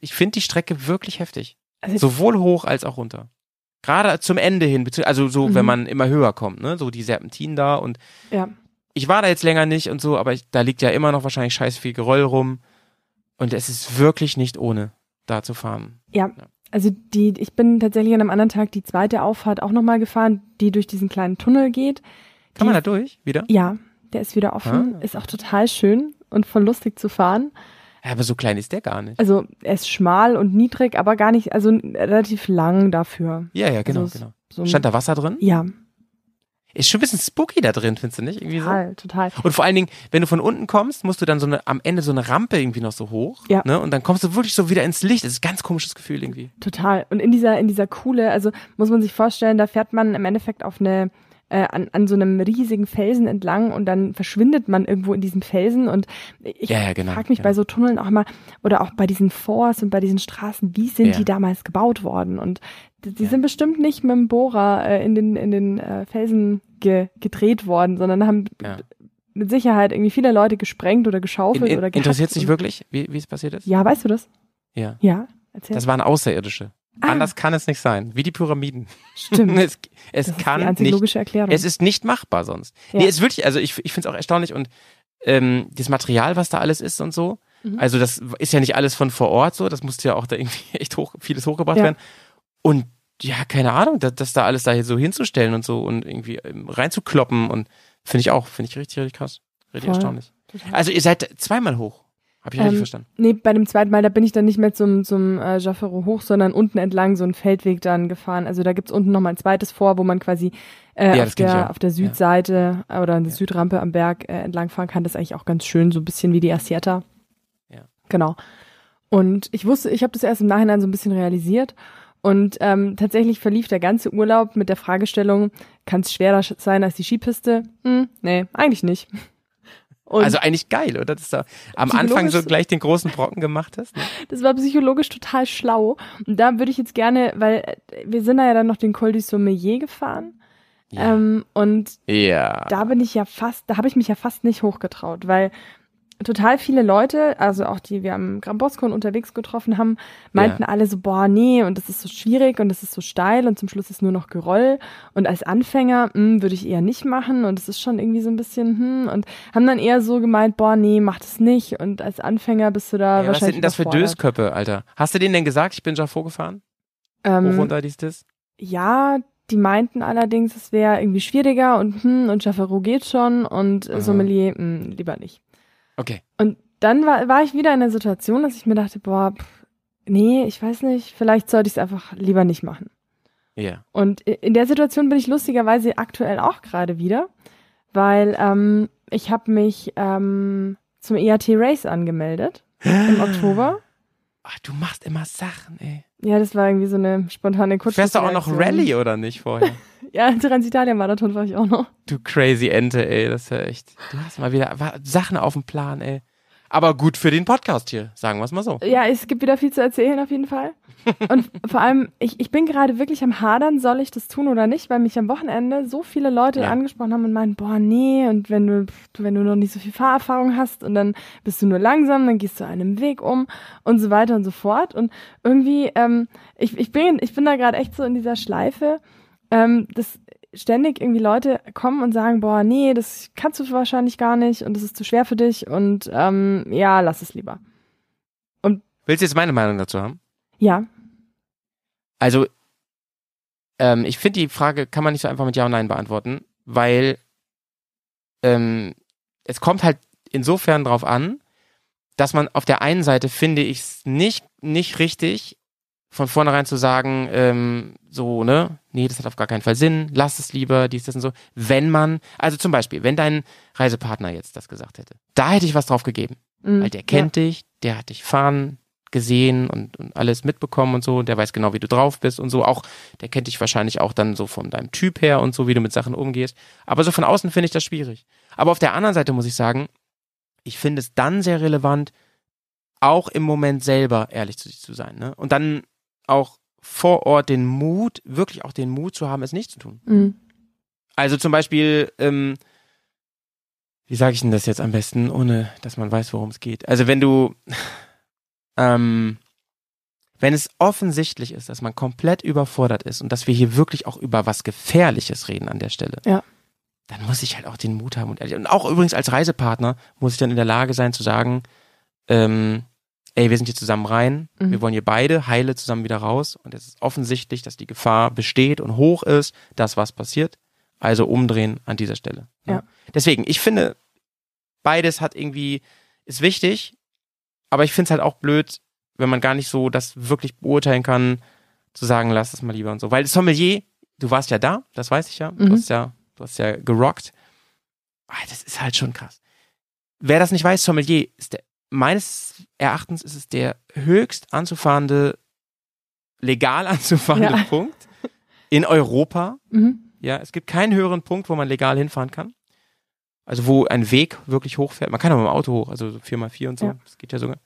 Ich finde die Strecke wirklich heftig. also Sowohl hoch als auch runter. Gerade zum Ende hin, also so, Mhm. wenn man immer höher kommt, ne, so die Serpentinen da und ja. ich war da jetzt länger nicht und so, aber ich, da liegt ja immer noch wahrscheinlich scheiß viel Geröll rum und es ist wirklich nicht ohne, da zu fahren. Also die, ich bin tatsächlich an einem anderen Tag die zweite Auffahrt auch nochmal gefahren, die durch diesen kleinen Tunnel geht. Kann Die- man da durch wieder? Ja, der ist wieder offen, Ah. ist auch total schön und voll lustig zu fahren. Ja, aber so klein ist der gar nicht. Also er ist schmal und niedrig, aber gar nicht, also relativ lang dafür. Ja, ja, genau, Also genau. So Stand da Wasser drin? Ja, Ist schon ein bisschen spooky da drin, findest du nicht? Irgendwie so? total, total. Und vor allen Dingen, wenn du von unten kommst, musst du dann so eine, am Ende so eine Rampe irgendwie noch so hoch. Ja. Ne? Und dann kommst du wirklich so wieder ins Licht. Das ist ein ganz komisches Gefühl irgendwie. Total. Und in dieser, in dieser Kuhle, also muss man sich vorstellen, da fährt man im Endeffekt auf eine, äh, an, an so einem riesigen Felsen entlang und dann verschwindet man irgendwo in diesem Felsen und ich Ja, ja, genau, frage mich ja. bei so Tunneln auch mal oder auch bei diesen Forts und bei diesen Straßen, wie sind die damals gebaut worden und die, die sind bestimmt nicht mit dem Bohrer äh, in den in den äh, Felsen ge, gedreht worden, sondern haben mit Sicherheit irgendwie viele Leute gesprengt oder geschaufelt In, in, oder interessiert dich wirklich, wie, wie es passiert ist? Ja, weißt du das? Ja. Ja, erzähl. Das waren Außerirdische. Ah. Anders kann es nicht sein. Wie die Pyramiden. Stimmt. (laughs) es es das ist kann die einzige nicht. logische Erklärung. Es ist nicht machbar sonst. Ja. Nee, es ist wirklich, also ich, ich finde es auch erstaunlich und ähm, das Material, was da alles ist und so, Mhm. also das ist ja nicht alles von vor Ort so, das musste ja auch da irgendwie (laughs) echt hoch, vieles hochgebracht Ja. werden. Und ja, keine Ahnung, das, das da alles da so hinzustellen und so und irgendwie ähm, reinzukloppen und finde ich auch, finde ich richtig, richtig krass. Richtig Voll. erstaunlich. Also ihr seid zweimal hoch. Habe ich richtig Ähm, verstanden. Nee, bei dem zweiten Mal, da bin ich dann nicht mehr zum, zum äh, Jaffero hoch, sondern unten entlang so einen Feldweg dann gefahren. Also da gibt's unten nochmal ein zweites vor, wo man quasi äh, Ja, auf, der, auf der Südseite äh, oder an der Südrampe am Berg äh, entlang fahren kann. Das ist eigentlich auch ganz schön, so ein bisschen wie die Asieta. Ja. Genau. Und ich wusste, ich habe das erst im Nachhinein so ein bisschen realisiert. Und ähm, tatsächlich verlief der ganze Urlaub mit der Fragestellung, kann es schwerer sch- sein als die Skipiste? Hm, nee, eigentlich nicht. Und Also eigentlich geil, oder? Dass du am Anfang so gleich den großen Brocken gemacht hast. Ne? (laughs) Das war psychologisch total schlau. Und da würde ich jetzt gerne, weil äh, wir sind da ja dann noch den Col du Sommelier gefahren. Ja. Ähm, und ja. da bin ich ja fast, da habe ich mich ja fast nicht hochgetraut, weil total viele Leute, also auch die wir am und unterwegs getroffen haben, meinten Ja. alle so, boah, nee, und das ist so schwierig und das ist so steil und zum Schluss ist nur noch Geröll. Und als Anfänger hm, würde ich eher nicht machen und es ist schon irgendwie so ein bisschen, hm, und haben dann eher so gemeint, boah, nee, mach das nicht. Und als Anfänger bist du da Ja, was wahrscheinlich sind denn das für. Dösköppe, Alter? Hast du denen denn gesagt, ich bin Jaffo gefahren? Hoch Ähm, runter dies, das? Ja, die meinten allerdings, es wäre irgendwie schwieriger und hm, und Chaffero geht schon und Aha. Sommelier hm, lieber nicht. Okay. Und dann war, war ich wieder in der Situation, dass ich mir dachte, boah, pff, nee, ich weiß nicht, vielleicht sollte ich es einfach lieber nicht machen. Ja. Und i- in der Situation bin ich lustigerweise aktuell auch gerade wieder, weil ähm, ich habe mich ähm, zum EAT Race angemeldet im (gasps) Oktober. Ach, du machst immer Sachen, ey. Ja, das war irgendwie so eine spontane Kurzschlussreaktion. Fährst du auch noch Rallye oder nicht vorher? (laughs) Ja, (laughs) Transitalia-Marathon war ich auch noch. du crazy Ente, ey. Das ist ja echt. Du hast mal wieder Sachen auf dem Plan, ey. Aber gut für den Podcast hier, sagen wir es mal so. Ja, es gibt wieder viel zu erzählen auf jeden Fall. Und (laughs) vor allem, ich, ich bin gerade wirklich am Hadern, soll ich das tun oder nicht, weil mich am Wochenende so viele Leute Ja. angesprochen haben und meinen, boah, nee, und wenn du, wenn du noch nicht so viel Fahrerfahrung hast und dann bist du nur langsam, dann gehst du einen Weg um und so weiter und so fort. Und irgendwie, ähm, ich, ich bin, ich bin da gerade echt so in dieser Schleife, ähm, dass ständig irgendwie Leute kommen und sagen, boah, nee, das kannst du wahrscheinlich gar nicht und das ist zu schwer für dich und ähm, ja, lass es lieber. Willst du jetzt meine Meinung dazu haben? Ja, Also, ähm, ich finde, die Frage kann man nicht so einfach mit Ja und Nein beantworten, weil ähm, es kommt halt insofern drauf an, dass man auf der einen Seite finde ich es nicht, nicht richtig, von vornherein zu sagen, ähm, so, ne, nee, das hat auf gar keinen Fall Sinn, lass es lieber, dies, das und so. Wenn man, also zum Beispiel, wenn dein Reisepartner jetzt das gesagt hätte, da hätte ich was drauf gegeben. Mhm. Weil der kennt dich, der hat dich fahren gesehen und, und alles mitbekommen und so, der weiß genau, wie du drauf bist und so. Auch, der kennt dich wahrscheinlich auch dann so von deinem Typ her und so, wie du mit Sachen umgehst. Aber so von außen finde ich das schwierig. Aber auf der anderen Seite muss ich sagen, ich finde es dann sehr relevant, auch im Moment selber ehrlich zu sich zu sein. Ne? Und dann auch vor Ort den Mut, wirklich auch den Mut zu haben, es nicht zu tun. Mhm. Also zum Beispiel, ähm, wie sage ich denn das jetzt am besten, ohne dass man weiß, worum es geht? Also wenn du, (laughs) ähm, wenn es offensichtlich ist, dass man komplett überfordert ist und dass wir hier wirklich auch über was Gefährliches reden an der Stelle, Ja. dann muss ich halt auch den Mut haben und ehrlich. Und auch übrigens als Reisepartner muss ich dann in der Lage sein zu sagen, ähm, ey, wir sind hier zusammen rein, Mhm. wir wollen hier beide heile zusammen wieder raus und es ist offensichtlich, dass die Gefahr besteht und hoch ist, dass was passiert. Also umdrehen an dieser Stelle. ne? Ja. Deswegen, ich finde, beides hat irgendwie, ist wichtig, aber ich finde es halt auch blöd, wenn man gar nicht so das wirklich beurteilen kann, zu sagen, lass es mal lieber und so. Weil Sommelier, du warst ja da, das weiß ich ja, Mhm. du hast ja, du hast ja gerockt. Ah, das ist halt schon krass. Wer das nicht weiß, Sommelier ist der, meines Erachtens ist es der höchst anzufahrende, legal (laughs) anzufahrende Ja. Punkt in Europa. Mhm. Ja, es gibt keinen höheren Punkt, wo man legal hinfahren kann. Also wo ein Weg wirklich hochfährt. Man kann aber mit dem Auto hoch, also so 4x4 und so. Ja. Das geht ja sogar.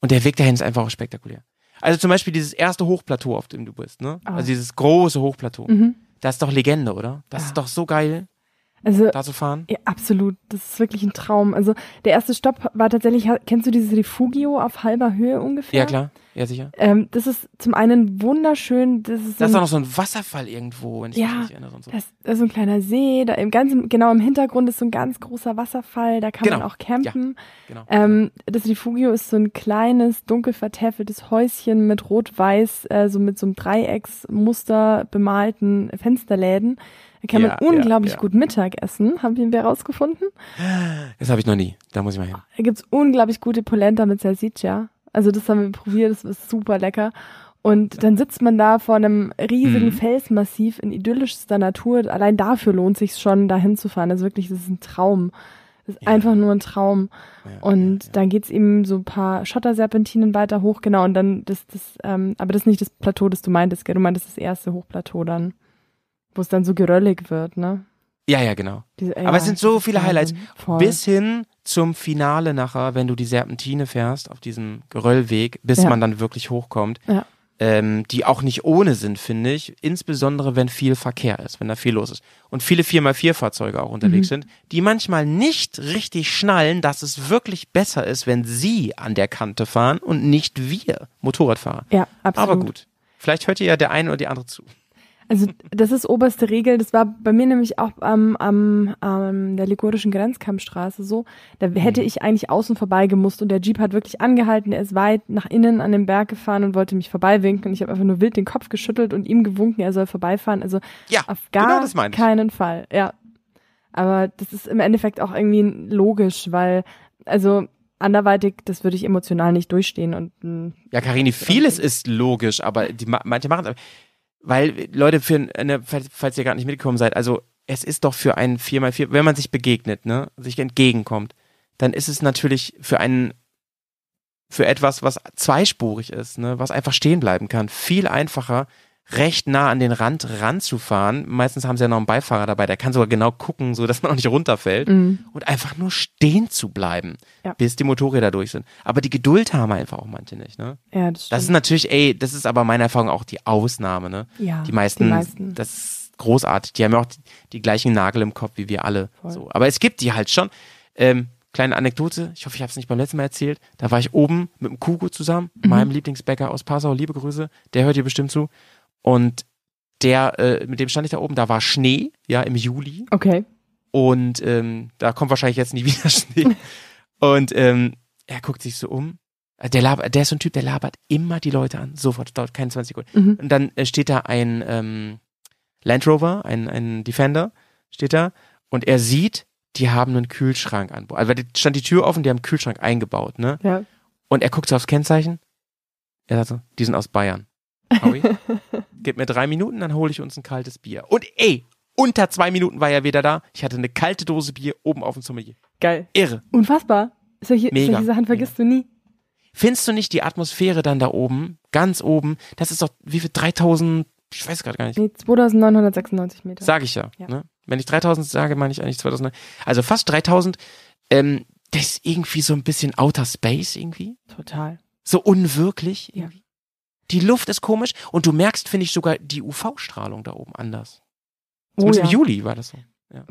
Und der Weg dahin ist einfach auch spektakulär. Also zum Beispiel dieses erste Hochplateau, auf dem du bist, ne? Ah. Also dieses große Hochplateau. Mhm. Das ist doch Legende, oder? Das Ja. ist doch so geil, Also da zu fahren. Ja, absolut. Das ist wirklich ein Traum. Also der erste Stopp war tatsächlich, kennst du dieses Refugio auf halber Höhe ungefähr? Ja, klar. Ja, sicher. Ähm, das ist zum einen wunderschön. Das ist so Da ist doch noch so ein Wasserfall irgendwo, wenn ich Ja. mich erinnere und so. das, das ist so ein kleiner See. Da im ganzen, genau im Hintergrund ist so ein ganz großer Wasserfall. Da kann Genau. man auch campen. Genau. Ähm, das Refugio ist so ein kleines, dunkel vertäfeltes Häuschen mit rot-weiß, äh, so mit so einem Dreiecksmuster bemalten Fensterläden. Da kann Ja, man ja, unglaublich ja. gut Mittag essen, haben wir herausgefunden. Das habe ich noch nie. Da muss ich mal hin. Da gibt's unglaublich gute Polenta mit Salsiccia. Also das haben wir probiert, das ist super lecker. Und dann sitzt man da vor einem riesigen Mhm. Felsmassiv in idyllischster Natur. Allein dafür lohnt sich schon, da hinzufahren. Also wirklich, das ist ein Traum. Das ist Ja. einfach nur ein Traum. Ja, Und ja, ja. dann geht's eben so ein paar Schotterserpentinen weiter hoch, genau. Und dann das, das, ähm, aber das ist nicht das Plateau, das du meintest, gell? Du meintest das erste Hochplateau dann, wo es dann so geröllig wird, ne? Ja, ja, genau. Diese, Aber ja, es sind so viele Highlights. Voll. Bis hin zum Finale nachher, wenn du die Serpentine fährst, auf diesem Geröllweg, bis Ja. man dann wirklich hochkommt. Ja. Ähm, die auch nicht ohne sind, finde ich. Insbesondere, wenn viel Verkehr ist, wenn da viel los ist. Und viele 4x4-Fahrzeuge auch unterwegs Mhm. sind, die manchmal nicht richtig schnallen, dass es wirklich besser ist, wenn sie an der Kante fahren und nicht wir Motorradfahrer. Ja, absolut. Aber gut. Vielleicht hört ihr ja der eine oder die andere zu. Also das ist oberste Regel. Das war bei mir nämlich auch am, am, am der ligurischen Grenzkampfstraße so. Da hätte ich eigentlich außen vorbei gemusst und der Jeep hat wirklich angehalten. Er ist weit nach innen an den Berg gefahren und wollte mich vorbeiwinken. Und ich habe einfach nur wild den Kopf geschüttelt und ihm gewunken, er soll vorbeifahren. Also Ja, auf gar genau meine ich. keinen Fall. Ja, aber das ist im Endeffekt auch irgendwie logisch, weil also anderweitig, das würde ich emotional nicht durchstehen und mm, Ja, Karini, vieles ist logisch, aber die, ma- manche machen es. Weil, Leute, für eine, falls, ihr gerade nicht mitgekommen seid, also es ist doch für einen 4x4, wenn man sich begegnet, ne, sich entgegenkommt, dann ist es natürlich für einen, für etwas, was zweispurig ist, ne, was einfach stehen bleiben kann, viel einfacher, recht nah an den Rand ranzufahren. Meistens haben sie ja noch einen Beifahrer dabei, der kann sogar genau gucken, so dass man auch nicht runterfällt mm, und einfach nur stehen zu bleiben, Ja. bis die Motorräder durch sind. Aber die Geduld haben einfach auch manche nicht, ne? ja, das stimmt. Das ist natürlich, ey, das ist aber meiner Erfahrung auch die Ausnahme, ne? ja, Die meisten, die meisten. das ist großartig. Die haben ja auch die, die gleichen Nagel im Kopf wie wir alle. Voll. So. Aber es gibt die halt schon. Ähm, kleine Anekdote, ich hoffe, ich habe es nicht beim letzten Mal erzählt. Da war ich oben mit dem Kugo zusammen, Mhm. meinem Lieblingsbäcker aus Passau, liebe Grüße, der hört hier bestimmt zu. Und der, äh, mit dem stand ich da oben, da war Schnee, ja, im Juli. Okay. Und ähm, da kommt wahrscheinlich jetzt nie wieder (laughs) Schnee. Und ähm, er guckt sich so um. Äh, Der, labert, der ist so ein Typ, der labert immer die Leute an. Sofort, dauert keine 20 Sekunden. Mhm. Und dann äh, steht da ein ähm, Land Rover, ein, ein Defender, steht da. Und er sieht, die haben einen Kühlschrank an. Also da stand die Tür offen, die haben einen Kühlschrank eingebaut, ne? Ja. Und er guckt so aufs Kennzeichen. Er sagt so, die sind aus Bayern. Howie, (laughs) gib mir drei Minuten, dann hole ich uns ein kaltes Bier. Und ey, unter zwei Minuten war er wieder da. Ich hatte eine kalte Dose Bier oben auf dem Sommelier. Geil. Irre. Unfassbar. Solche, Mega. solche Sachen vergisst du nie. Findest du nicht die Atmosphäre dann da oben, ganz oben? Das ist doch, wie viel, 3000, ich weiß gerade gar nicht. Nee, 2996 Meter. Sag ich ja. Ja. Ne? Wenn ich 3000 sage, meine ich eigentlich 2000. Also fast 3000. Ähm, das ist irgendwie so ein bisschen Outer Space irgendwie. Total. So unwirklich Ja. Die Luft ist komisch und du merkst, finde ich, sogar die UV-Strahlung da oben anders. Oh ja. im Juli war das so.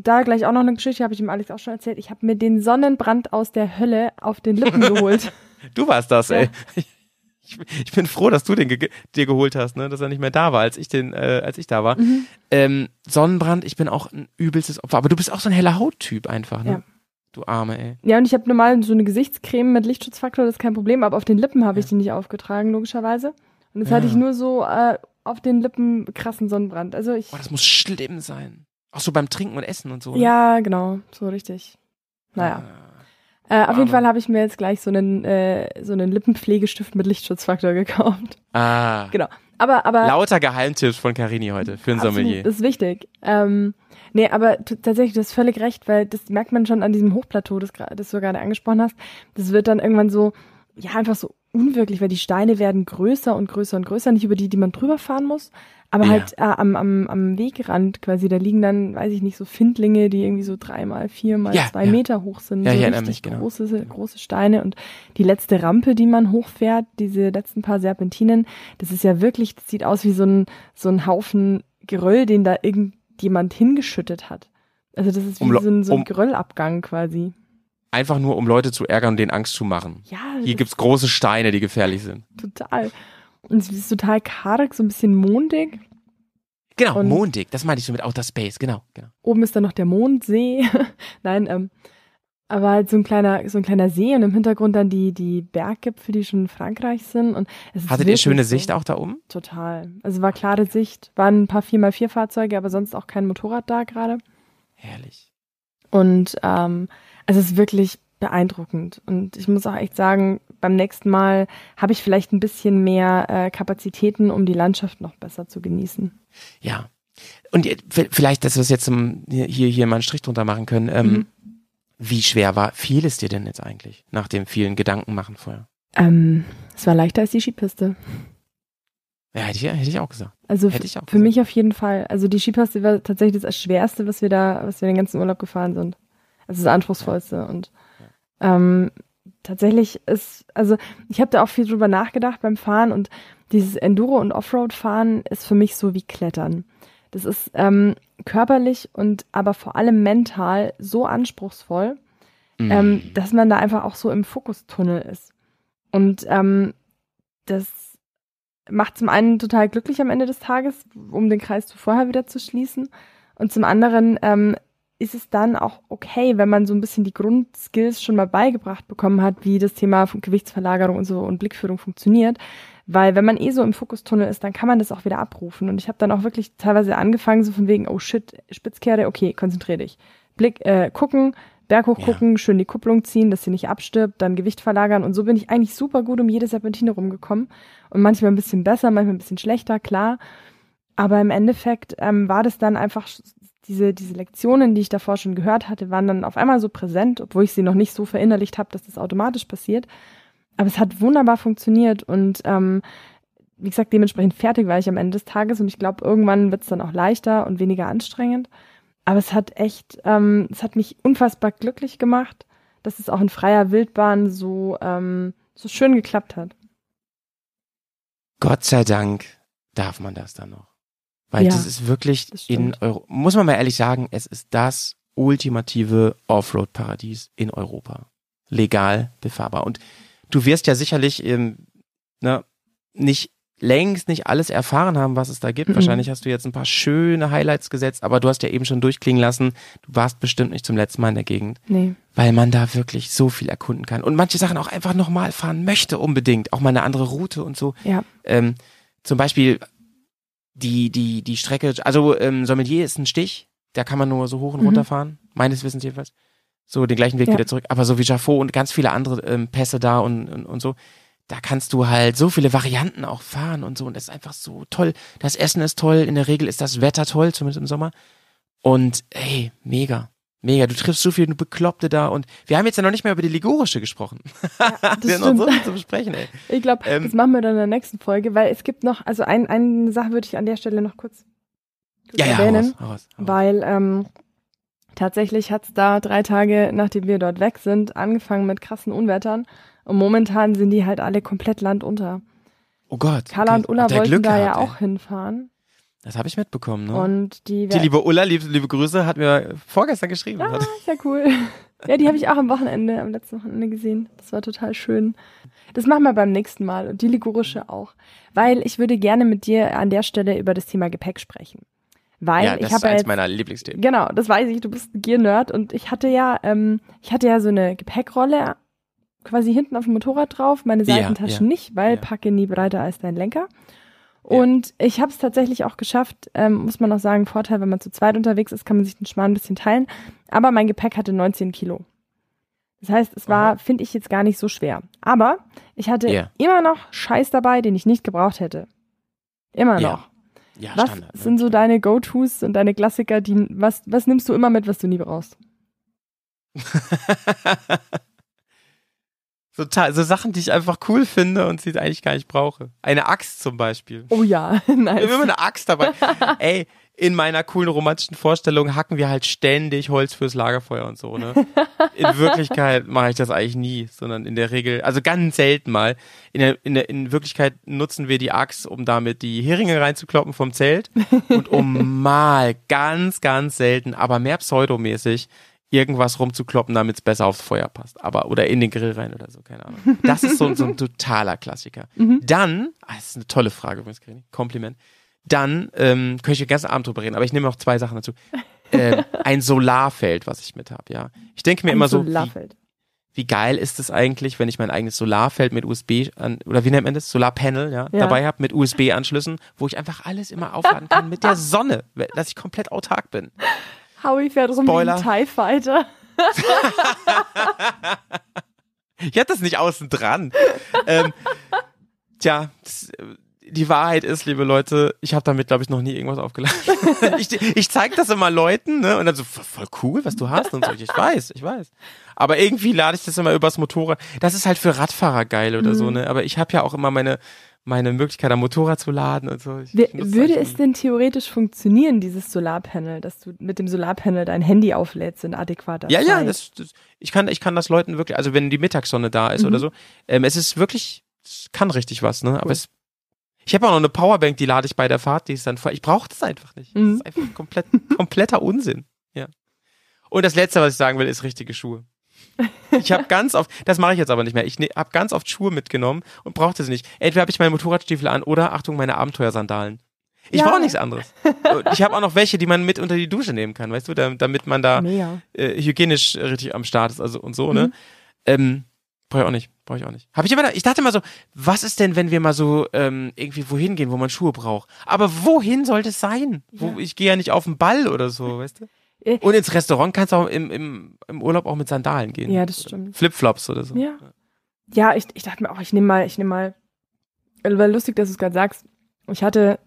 Da gleich auch noch eine Geschichte, habe ich dem Alex auch schon erzählt. Ich habe mir den Sonnenbrand aus der Hölle auf den Lippen (laughs) geholt. Du warst das, Ja. ey. Ich, ich bin froh, dass du den ge dir geholt hast, ne? dass er nicht mehr da war, als ich den, äh, als ich da war. Mhm. Ähm, Sonnenbrand, ich bin auch ein übelstes Opfer. Aber du bist auch so ein heller Hauttyp einfach, ne? Ja. Du Arme, ey. Ja, und ich habe normal so eine Gesichtscreme mit Lichtschutzfaktor, das ist kein Problem, aber auf den Lippen habe ich die nicht aufgetragen, logischerweise. Und jetzt Ja. hatte ich nur so äh, auf den Lippen krassen Sonnenbrand. Also ich. Boah, das muss schlimm sein. Auch so beim Trinken und Essen und so. ne? ja, genau, so richtig. Naja. Äh, auf jeden Arme. Fall habe ich mir jetzt gleich so einen, äh, so einen Lippenpflegestift mit Lichtschutzfaktor gekauft. Ah. (laughs) Genau. Aber, aber. Lauter Geheimtipps von Carini heute für ein Sommelier. Das ist wichtig. Ähm, nee, aber tatsächlich, du hast völlig recht, weil das merkt man schon an diesem Hochplateau, das, das du gerade angesprochen hast. Das wird dann irgendwann so, ja, einfach so unwirklich, weil die Steine werden größer und größer und größer, nicht über die, die man drüber fahren muss, aber Ja. halt äh, am, am, am Wegrand quasi, da liegen dann, weiß ich nicht, so Findlinge, die irgendwie so dreimal, viermal Ja, zwei ja. Meter hoch sind. Ja, so erinnere richtig genau. große, große Steine und die letzte Rampe, die man hochfährt, diese letzten paar Serpentinen, das ist ja wirklich, das sieht aus wie so ein, so ein Haufen Geröll, den da irgendjemand hingeschüttet hat. Also das ist wie Um so ein, so ein um- Geröllabgang quasi. Einfach nur, um Leute zu ärgern und denen Angst zu machen. Ja, Hier das gibt's große Steine, die gefährlich sind. total. Und es ist total karg, so ein bisschen mondig. Genau, Und- mondig, das meinte ich so mit Outer Space, genau, genau. Oben ist dann noch der Mondsee. (laughs) Nein, ähm, aber halt so ein kleiner, so ein kleiner See und im Hintergrund dann die, die Berggipfel, die schon in Frankreich sind. Und es ist Hattet ihr schöne. Sicht auch da oben? Total. Also war klare Sicht, waren ein paar 4x4-Fahrzeuge, aber sonst auch kein Motorrad da gerade. Herrlich. Und ähm, also es ist wirklich beeindruckend. Und ich muss auch echt sagen, beim nächsten Mal habe ich vielleicht ein bisschen mehr äh, Kapazitäten, um die Landschaft noch besser zu genießen. Ja. Und vielleicht, dass wir es jetzt zum, hier, hier mal einen Strich drunter machen können. Ähm, Mhm. Wie schwer war, fiel es dir denn jetzt eigentlich nach dem vielen Gedanken machen vorher? Ähm, es war leichter als die Skipiste. Ja, hätte ich, hätte ich auch gesagt. Also Hätte ich auch für gesagt. mich auf jeden Fall. Also die Skipiste war tatsächlich das Schwerste, was wir da, was wir den ganzen Urlaub gefahren sind. Also das Anspruchsvollste. Und ähm, tatsächlich ist, also ich habe da auch viel drüber nachgedacht beim Fahren und dieses Enduro- und Offroad-Fahren ist für mich so wie Klettern. Das ist ähm, körperlich und aber vor allem mental so anspruchsvoll, Mhm. ähm, dass man da einfach auch so im Fokustunnel ist. Und ähm, das macht zum einen total glücklich am Ende des Tages, um den Kreis zu vorher wieder zu schließen. Und zum anderen ähm, ist es dann auch okay, wenn man so ein bisschen die Grundskills schon mal beigebracht bekommen hat, wie das Thema Gewichtsverlagerung und so und Blickführung funktioniert. Weil wenn man eh so im Fokustunnel ist, dann kann man das auch wieder abrufen. Und ich habe dann auch wirklich teilweise angefangen, so von wegen, oh shit, Spitzkehre, okay, konzentrier dich. Blick, äh, gucken, Berg hoch Ja. gucken, schön die Kupplung ziehen, dass sie nicht abstirbt, dann Gewicht verlagern. Und so bin ich eigentlich super gut um jede Serpentine rumgekommen. Und manchmal ein bisschen besser, manchmal ein bisschen schlechter, klar. Aber im Endeffekt ähm, war das dann einfach diese, diese Lektionen, die ich davor schon gehört hatte, waren dann auf einmal so präsent, obwohl ich sie noch nicht so verinnerlicht habe, dass das automatisch passiert. Aber es hat wunderbar funktioniert und ähm, wie gesagt, dementsprechend fertig war ich am Ende des Tages und ich glaube, irgendwann wird es dann auch leichter und weniger anstrengend. Aber es hat echt, ähm, es hat mich unfassbar glücklich gemacht, dass es auch in freier Wildbahn so, ähm, so schön geklappt hat. Gott sei Dank darf man das dann noch. Weil Ja, das ist wirklich das in. Euro, muss man mal ehrlich sagen, es ist das ultimative Offroad-Paradies in Europa. Legal befahrbar. Und du wirst ja sicherlich ähm, ne, nicht längst nicht alles erfahren haben, was es da gibt. Mhm. Wahrscheinlich hast du jetzt ein paar schöne Highlights gesetzt, aber du hast ja eben schon durchklingen lassen, du warst bestimmt nicht zum letzten Mal in der Gegend, Nee. weil man da wirklich so viel erkunden kann und manche Sachen auch einfach nochmal fahren möchte unbedingt, auch mal eine andere Route und so. Ja. Ähm, zum Beispiel die, die, die Strecke, also ähm, Sommelier ist ein Stich, da kann man nur so hoch und Mhm. runter fahren, meines Wissens jedenfalls. So den gleichen Weg Ja. wieder zurück. Aber so wie Jaffo und ganz viele andere ähm, Pässe da und, und, und so, da kannst du halt so viele Varianten auch fahren und so. Und das ist einfach so toll. Das Essen ist toll, in der Regel ist das Wetter toll, zumindest im Sommer. Und ey, mega. Mega, du triffst so viele Bekloppte da und wir haben jetzt ja noch nicht mehr über die Ligurische gesprochen. das (laughs) wir haben noch so viel zu besprechen, ey. Ich glaube, Ähm, das machen wir dann in der nächsten Folge, weil es gibt noch, also ein, eine Sache würde ich an der Stelle noch kurz, Ja, ja, erwähnen, hau raus, hau raus. weil ähm, tatsächlich hat's da drei Tage, nachdem wir dort weg sind, angefangen mit krassen Unwettern und momentan sind die halt alle komplett landunter. Oh Gott. Carla und Ulla wollten Glück da ja gehabt, ey. auch hinfahren Das habe ich mitbekommen, ne? und die, die liebe Ulla, liebe, liebe Grüße, hat mir vorgestern geschrieben. Ah, ist ja cool. Ja, die habe ich auch am Wochenende, am letzten Wochenende gesehen. Das war total schön. Das machen wir beim nächsten Mal und die ligurische auch. Weil ich würde gerne mit dir an der Stelle über das Thema Gepäck sprechen. Weil ja, ich das habe ist ja eins jetzt, meiner Lieblingsthemen. Genau, das weiß ich, du bist ein Gear-Nerd und ich hatte ja, ähm, ich hatte ja so eine Gepäckrolle quasi hinten auf dem Motorrad drauf, meine Ja, Seitentaschen ja, nicht, weil ja. packe nie breiter als dein Lenker. Und ich habe es tatsächlich auch geschafft, ähm, muss man auch sagen, Vorteil, wenn man zu zweit unterwegs ist, kann man sich den Schmarrn ein bisschen teilen. Aber mein Gepäck hatte 19 Kilo. Das heißt, es war, finde ich, jetzt gar nicht so schwer. Aber ich hatte Ja. immer noch Scheiß dabei, den ich nicht gebraucht hätte. Immer Ja. noch. Ja, Was Standard. ne? sind so deine Go-Tos und deine Klassiker, die, was, was nimmst du immer mit, was du nie brauchst? (laughs) So, ta- so Sachen, die ich einfach cool finde und sie eigentlich gar nicht brauche. Eine Axt zum Beispiel. Oh ja, (laughs) nice. immer eine Axt dabei. (laughs) Ey, in meiner coolen romantischen Vorstellung hacken wir halt ständig Holz fürs Lagerfeuer und so, ne? In Wirklichkeit mache ich das eigentlich nie, sondern in der Regel, also ganz selten mal. In der, in der, in Wirklichkeit nutzen wir die Axt, um damit die Heringe reinzukloppen vom Zelt und um (laughs) mal ganz, ganz selten, aber mehr pseudomäßig irgendwas rumzukloppen, damit es besser aufs Feuer passt. Aber, oder in den Grill rein oder so, keine Ahnung. Das ist so, so ein totaler Klassiker. (laughs) Dann, ah, das ist eine tolle Frage übrigens, Karini. Kompliment. Dann ähm, könnte ich den ganzen Abend drüber reden, aber ich nehme noch zwei Sachen dazu. Ähm, (laughs) ein Solarfeld, was ich mit habe, ja. Ich denke mir immer so, wie, wie geil ist es eigentlich, wenn ich mein eigenes Solarfeld mit USB an, oder wie nennt man das? Solarpanel, ja, Ja. dabei habe mit USB-Anschlüssen, wo ich einfach alles immer aufladen kann mit der (laughs) Sonne, dass ich komplett autark bin. Howie fährt rum Spoiler. wie ein TIE Fighter. (laughs) Ich hatte das nicht außen dran. ähm, tja, das, äh, die Wahrheit ist, liebe Leute, ich habe damit, glaube ich, noch nie irgendwas aufgeladen. (laughs) ich ich zeige das immer Leuten, ne? Und dann so, voll voll cool, was du hast und so. Ich weiß, ich weiß. Aber irgendwie lade ich das immer übers Motorrad. Das ist halt für Radfahrer geil oder so, ne? Aber ich habe ja auch immer meine meine Möglichkeit, am Motorrad zu laden und so. Ich nutze Würde es denn theoretisch funktionieren, dieses Solarpanel, dass du mit dem Solarpanel dein Handy auflädst in adäquater Ja, Zeit? ja, das, das, ich kann, ich kann das Leuten wirklich, also wenn die Mittagssonne da ist Mhm. oder so, ähm, es ist wirklich, es kann richtig was, ne? Aber Cool. es, ich habe auch noch eine Powerbank, die lade ich bei der Fahrt, die ist dann voll, ich brauche das einfach nicht. Das Mhm. ist einfach komplett, kompletter Unsinn, ja. Und das Letzte, was ich sagen will, ist richtige Schuhe. Ich habe ganz oft, das mache ich jetzt aber nicht mehr. Ich ne, habe ganz oft Schuhe mitgenommen und brauchte sie nicht. Entweder habe ich meine Motorradstiefel an oder Achtung meine Abenteuersandalen. Ich Ja. brauche nichts anderes. Ich habe auch noch welche, die man mit unter die Dusche nehmen kann, weißt du, da- damit man da äh, hygienisch richtig am Start ist, also und so, Mhm. ne? Ähm, brauche ich auch nicht, brauche ich auch nicht. Hab ich immer, ich dachte immer so, was ist denn, wenn wir mal so ähm, irgendwie wohin gehen, wo man Schuhe braucht? Aber wohin sollte es sein? Wo, Ja. ich gehe ja nicht auf den Ball oder so, weißt du? Äh. Und ins Restaurant kannst du auch im, im, im Urlaub auch mit Sandalen gehen. Ja, das stimmt. Flipflops oder so. Ja. Ja, ich, ich dachte mir auch, ich nehme mal, ich nehme mal, weil lustig, dass du es gerade sagst. Ich hatte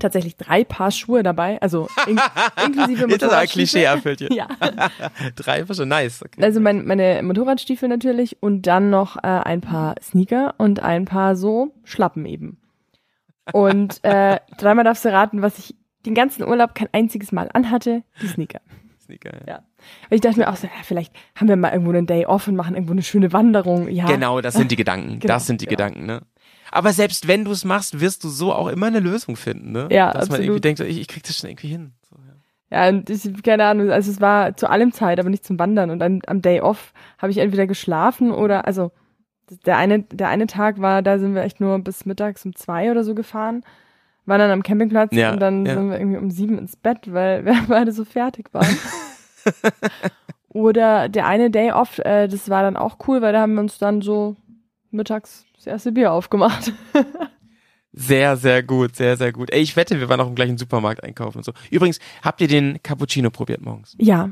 tatsächlich drei Paar Schuhe dabei, also in, (laughs) inklusive Jetzt ist ein Motorradstiefel. Klischee erfüllt hier. (laughs) Ja, (laughs) Drei war schon nice. Okay. also mein, meine Motorradstiefel natürlich und dann noch äh, ein paar Sneaker und ein paar so Schlappen eben. Und äh, dreimal darfst du raten, was ich den ganzen Urlaub kein einziges Mal anhatte, die (laughs) Sneaker. Sneaker, ja. Ja. Ich dachte mir auch so, ja, vielleicht haben wir mal irgendwo einen Day off und machen irgendwo eine schöne Wanderung. Ja, Genau, das sind die (laughs) Gedanken. Genau, das sind die genau. Gedanken, ne? Aber selbst wenn du es machst, wirst du so auch immer eine Lösung finden, ne? Ja, Dass man irgendwie absolut. denkt, so, ich, ich krieg das schon irgendwie hin. So, ja. Ja, und ich, keine Ahnung, also es war zu allem Zeit, aber nicht zum Wandern. Und dann am Day off habe ich entweder geschlafen oder, also der eine, der eine Tag war, da sind wir echt nur bis mittags um zwei oder so gefahren, waren dann am Campingplatz Ja, und dann ja. sind wir irgendwie um sieben ins Bett, weil (laughs) wir beide so fertig waren. oder der eine Day off, äh, das war dann auch cool, weil da haben wir uns dann so mittags das erste Bier aufgemacht. (laughs) Sehr, sehr gut, sehr, sehr gut. Ey, ich wette, wir waren auch im gleichen Supermarkt einkaufen und so. Übrigens, habt ihr den Cappuccino probiert morgens? ja,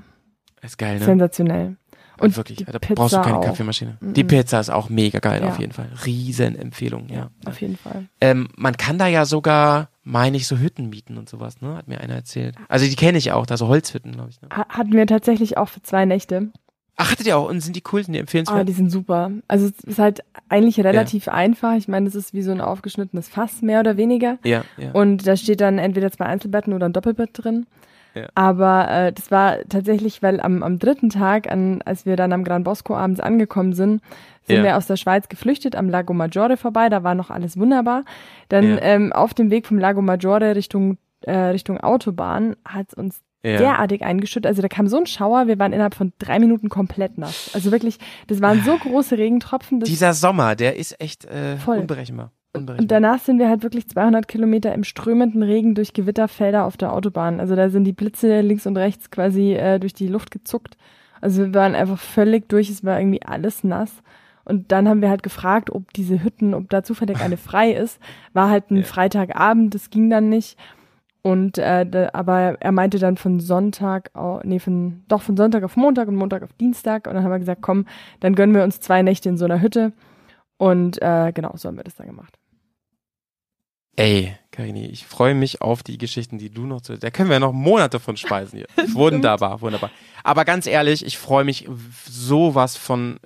Ist geil, ne? sensationell. Und wirklich, die da brauchst du Pizza keine auch. Kaffeemaschine. Mhm. Die Pizza ist auch mega geil, Ja. auf jeden Fall. Riesenempfehlung, ja. Auf jeden Fall. Ähm, man kann da ja sogar, meine ich, so Hütten mieten und sowas, ne? Hat mir einer erzählt. Also die kenne ich auch, da so Holzhütten, glaube ich. Ne? Ha- Hatten wir tatsächlich auch für zwei Nächte. Ach, hattet ihr auch? Und sind die cool, sind die Ah, empfehlenswert? die sind super. Also es ist halt eigentlich relativ einfach. Ich meine, das ist wie so ein aufgeschnittenes Fass, mehr oder weniger. ja, ja. Und da steht dann entweder zwei Einzelbetten oder ein Doppelbett drin. Ja. Aber äh, das war tatsächlich, weil am, am dritten Tag, an, als wir dann am Gran Bosco abends angekommen sind, sind Ja. wir aus der Schweiz geflüchtet, am Lago Maggiore vorbei, da war noch alles wunderbar. Dann Ja. ähm, auf dem Weg vom Lago Maggiore Richtung, äh, Richtung Autobahn hat uns ja. derartig eingeschüttet. Also da kam so ein Schauer, wir waren innerhalb von drei Minuten komplett nass. Also wirklich, das waren so (sighs) große Regentropfen. Dieser Sommer, der ist echt äh, Voll. unberechenbar. Und danach sind wir halt wirklich 200 Kilometer im strömenden Regen durch Gewitterfelder auf der Autobahn. Also da sind die Blitze links und rechts quasi äh, durch die Luft gezuckt. Also wir waren einfach völlig durch, es war irgendwie alles nass. Und dann haben wir halt gefragt, ob diese Hütten, ob da zufällig eine (laughs) frei ist. War halt ein Ja. Freitagabend, das ging dann nicht. Und äh, da, aber er meinte dann von Sonntag, au- nee, von doch von Sonntag auf Montag und Montag auf Dienstag. Und dann haben wir gesagt, komm, dann gönnen wir uns zwei Nächte in so einer Hütte. Und äh, genau, so haben wir das dann gemacht. Ey, Karini, ich freue mich auf die Geschichten, die du noch zu. Da können wir noch Monate von speisen hier. (laughs) Wunderbar, wunderbar. Aber ganz ehrlich, ich freue mich sowas von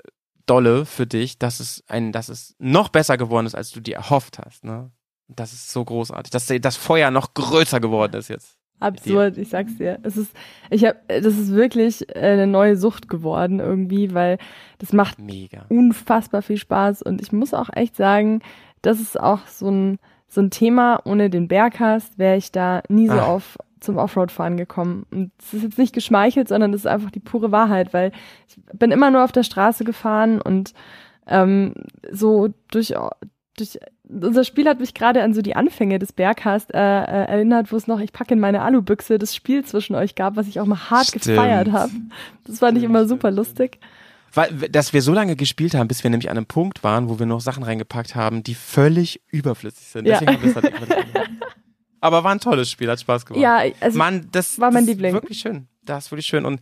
dolle für dich, dass es ein, dass es noch besser geworden ist, als du dir erhofft hast. Ne? Das ist so großartig, dass das Feuer noch größer geworden ist jetzt. Absurd, ich sag's dir. Es ist, ich hab, das ist wirklich eine neue Sucht geworden irgendwie, weil das macht Mega. unfassbar viel Spaß und ich muss auch echt sagen, das ist auch so ein, so ein Thema. Ohne den Berghast wäre ich da nie so Ah. auf zum Offroad-Fahren gekommen. Und es ist jetzt nicht geschmeichelt, sondern es ist einfach die pure Wahrheit, weil ich bin immer nur auf der Straße gefahren und ähm, so durch, durch unser Spiel hat mich gerade an so die Anfänge des Berghast äh, äh, erinnert, wo es noch ich packe in meine Alubüchse das Spiel zwischen euch gab, was ich auch mal hart Stimmt. gefeiert habe. Das fand ich immer super lustig. Weil, dass wir so lange gespielt haben, bis wir nämlich an einem Punkt waren, wo wir noch Sachen reingepackt haben, die völlig überflüssig sind. Ja. Deswegen haben wir es halt gemacht. (laughs) Aber war ein tolles Spiel, hat Spaß gemacht. Ja, also Mann, das war mein das Liebling. Ist wirklich schön. Das ist wirklich schön. Und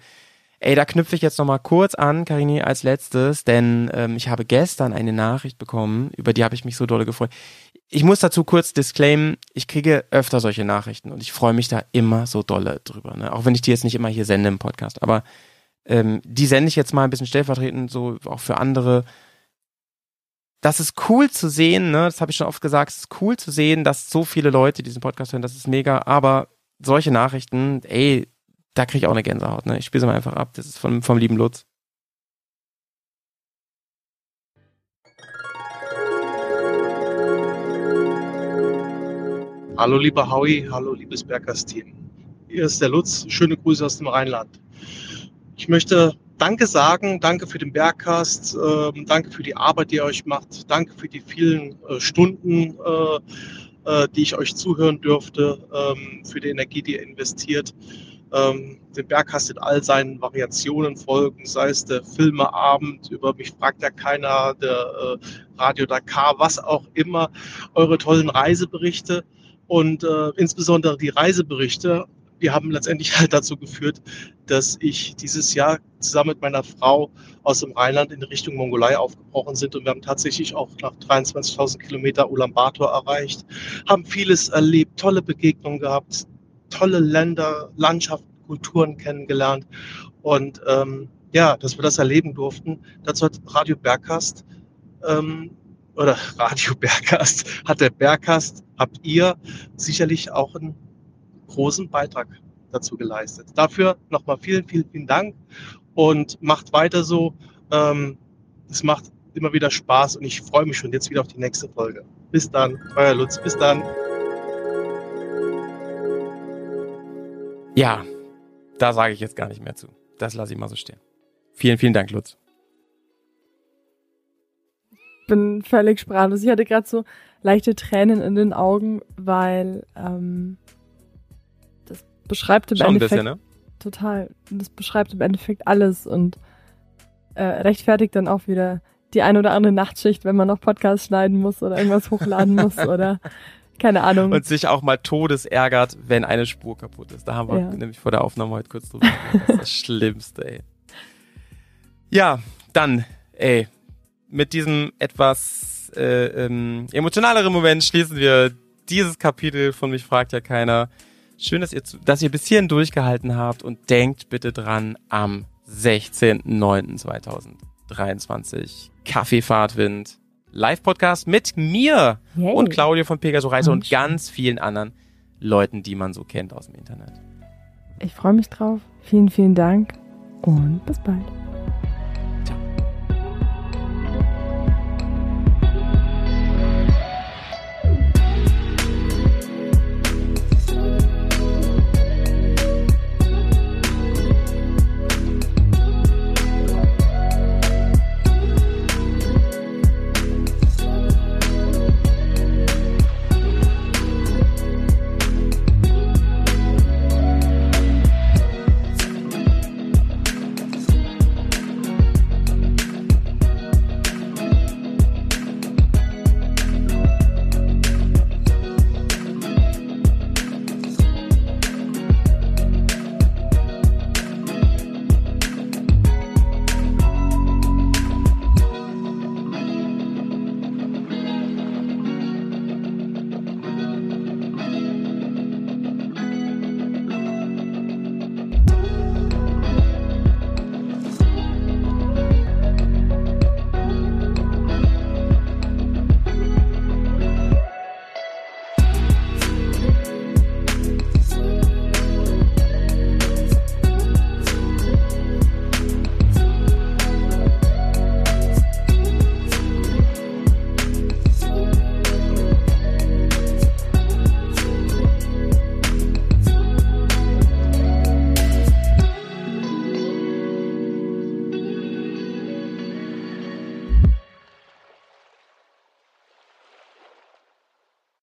ey, da knüpfe ich jetzt nochmal kurz an, Karini, als letztes, denn ähm, ich habe gestern eine Nachricht bekommen, über die habe ich mich so dolle gefreut. Ich muss dazu kurz disclaimen, ich kriege öfter solche Nachrichten und ich freue mich da immer so dolle drüber. Ne? Auch wenn ich die jetzt nicht immer hier sende im Podcast. Aber ähm, die sende ich jetzt mal ein bisschen stellvertretend, so auch für andere. Das ist cool zu sehen, ne? das habe ich schon oft gesagt, es ist cool zu sehen, dass so viele Leute diesen Podcast hören, das ist mega, aber solche Nachrichten, ey, da kriege ich auch eine Gänsehaut. Ne? Ich spiele sie mal einfach ab, das ist vom, vom lieben Lutz. Hallo lieber Howie, hallo liebes Bergers-Team. Hier ist der Lutz, schöne Grüße aus dem Rheinland. Ich möchte Danke sagen, danke für den Bergcast, ähm, danke für die Arbeit, die ihr euch macht, danke für die vielen äh, Stunden, äh, äh, die ich euch zuhören durfte, ähm, für die Energie, die ihr investiert. Ähm, den Bergcast in all seinen Variationen folgen, sei es der Filmeabend, über mich fragt ja keiner, der äh, Radio Dakar, was auch immer, eure tollen Reiseberichte und äh, insbesondere die Reiseberichte, die haben letztendlich halt dazu geführt, dass ich dieses Jahr zusammen mit meiner Frau aus dem Rheinland in Richtung Mongolei aufgebrochen sind und wir haben tatsächlich auch nach 23.000 Kilometer Ulaanbaatar erreicht, haben vieles erlebt, tolle Begegnungen gehabt, tolle Länder, Landschaften, Kulturen kennengelernt und ähm, ja, dass wir das erleben durften. Dazu hat Radio Bergkast ähm, oder (laughs) Radio Bergkast hat der Bergkast, habt ihr sicherlich auch einen großen Beitrag dazu geleistet. Dafür nochmal vielen, vielen, vielen Dank und macht weiter so. Ähm, es macht immer wieder Spaß und ich freue mich schon jetzt wieder auf die nächste Folge. Bis dann, euer Lutz, bis dann. Ja, da sage ich jetzt gar nicht mehr zu. Das lasse ich mal so stehen. Vielen, vielen Dank, Lutz. bin völlig sprachlos. Ich hatte gerade so leichte Tränen in den Augen, weil ähm, beschreibt im Schon ein Endeffekt bisschen, ne? total. Das beschreibt im Endeffekt alles und äh, rechtfertigt dann auch wieder die ein oder andere Nachtschicht, wenn man noch Podcast schneiden muss oder irgendwas hochladen (laughs) muss oder keine Ahnung. Und sich auch mal todesärgert, wenn eine Spur kaputt ist. Da haben wir Ja. nämlich vor der Aufnahme heute kurz drüber gesprochen. Das ist das (laughs) Schlimmste, ey. Ja, dann, ey, mit diesem etwas äh, ähm, emotionaleren Moment schließen wir dieses Kapitel von Mich fragt ja keiner. Schön, dass ihr, dass ihr bis hierhin durchgehalten habt und denkt bitte dran am 16.09.2023 Kaffee Fahrtwind Live-Podcast mit mir Yay. und Claudio von Pegaso Reise und Mensch. ganz vielen anderen Leuten, die man so kennt aus dem Internet. Ich freue mich drauf. Vielen, vielen Dank und bis bald.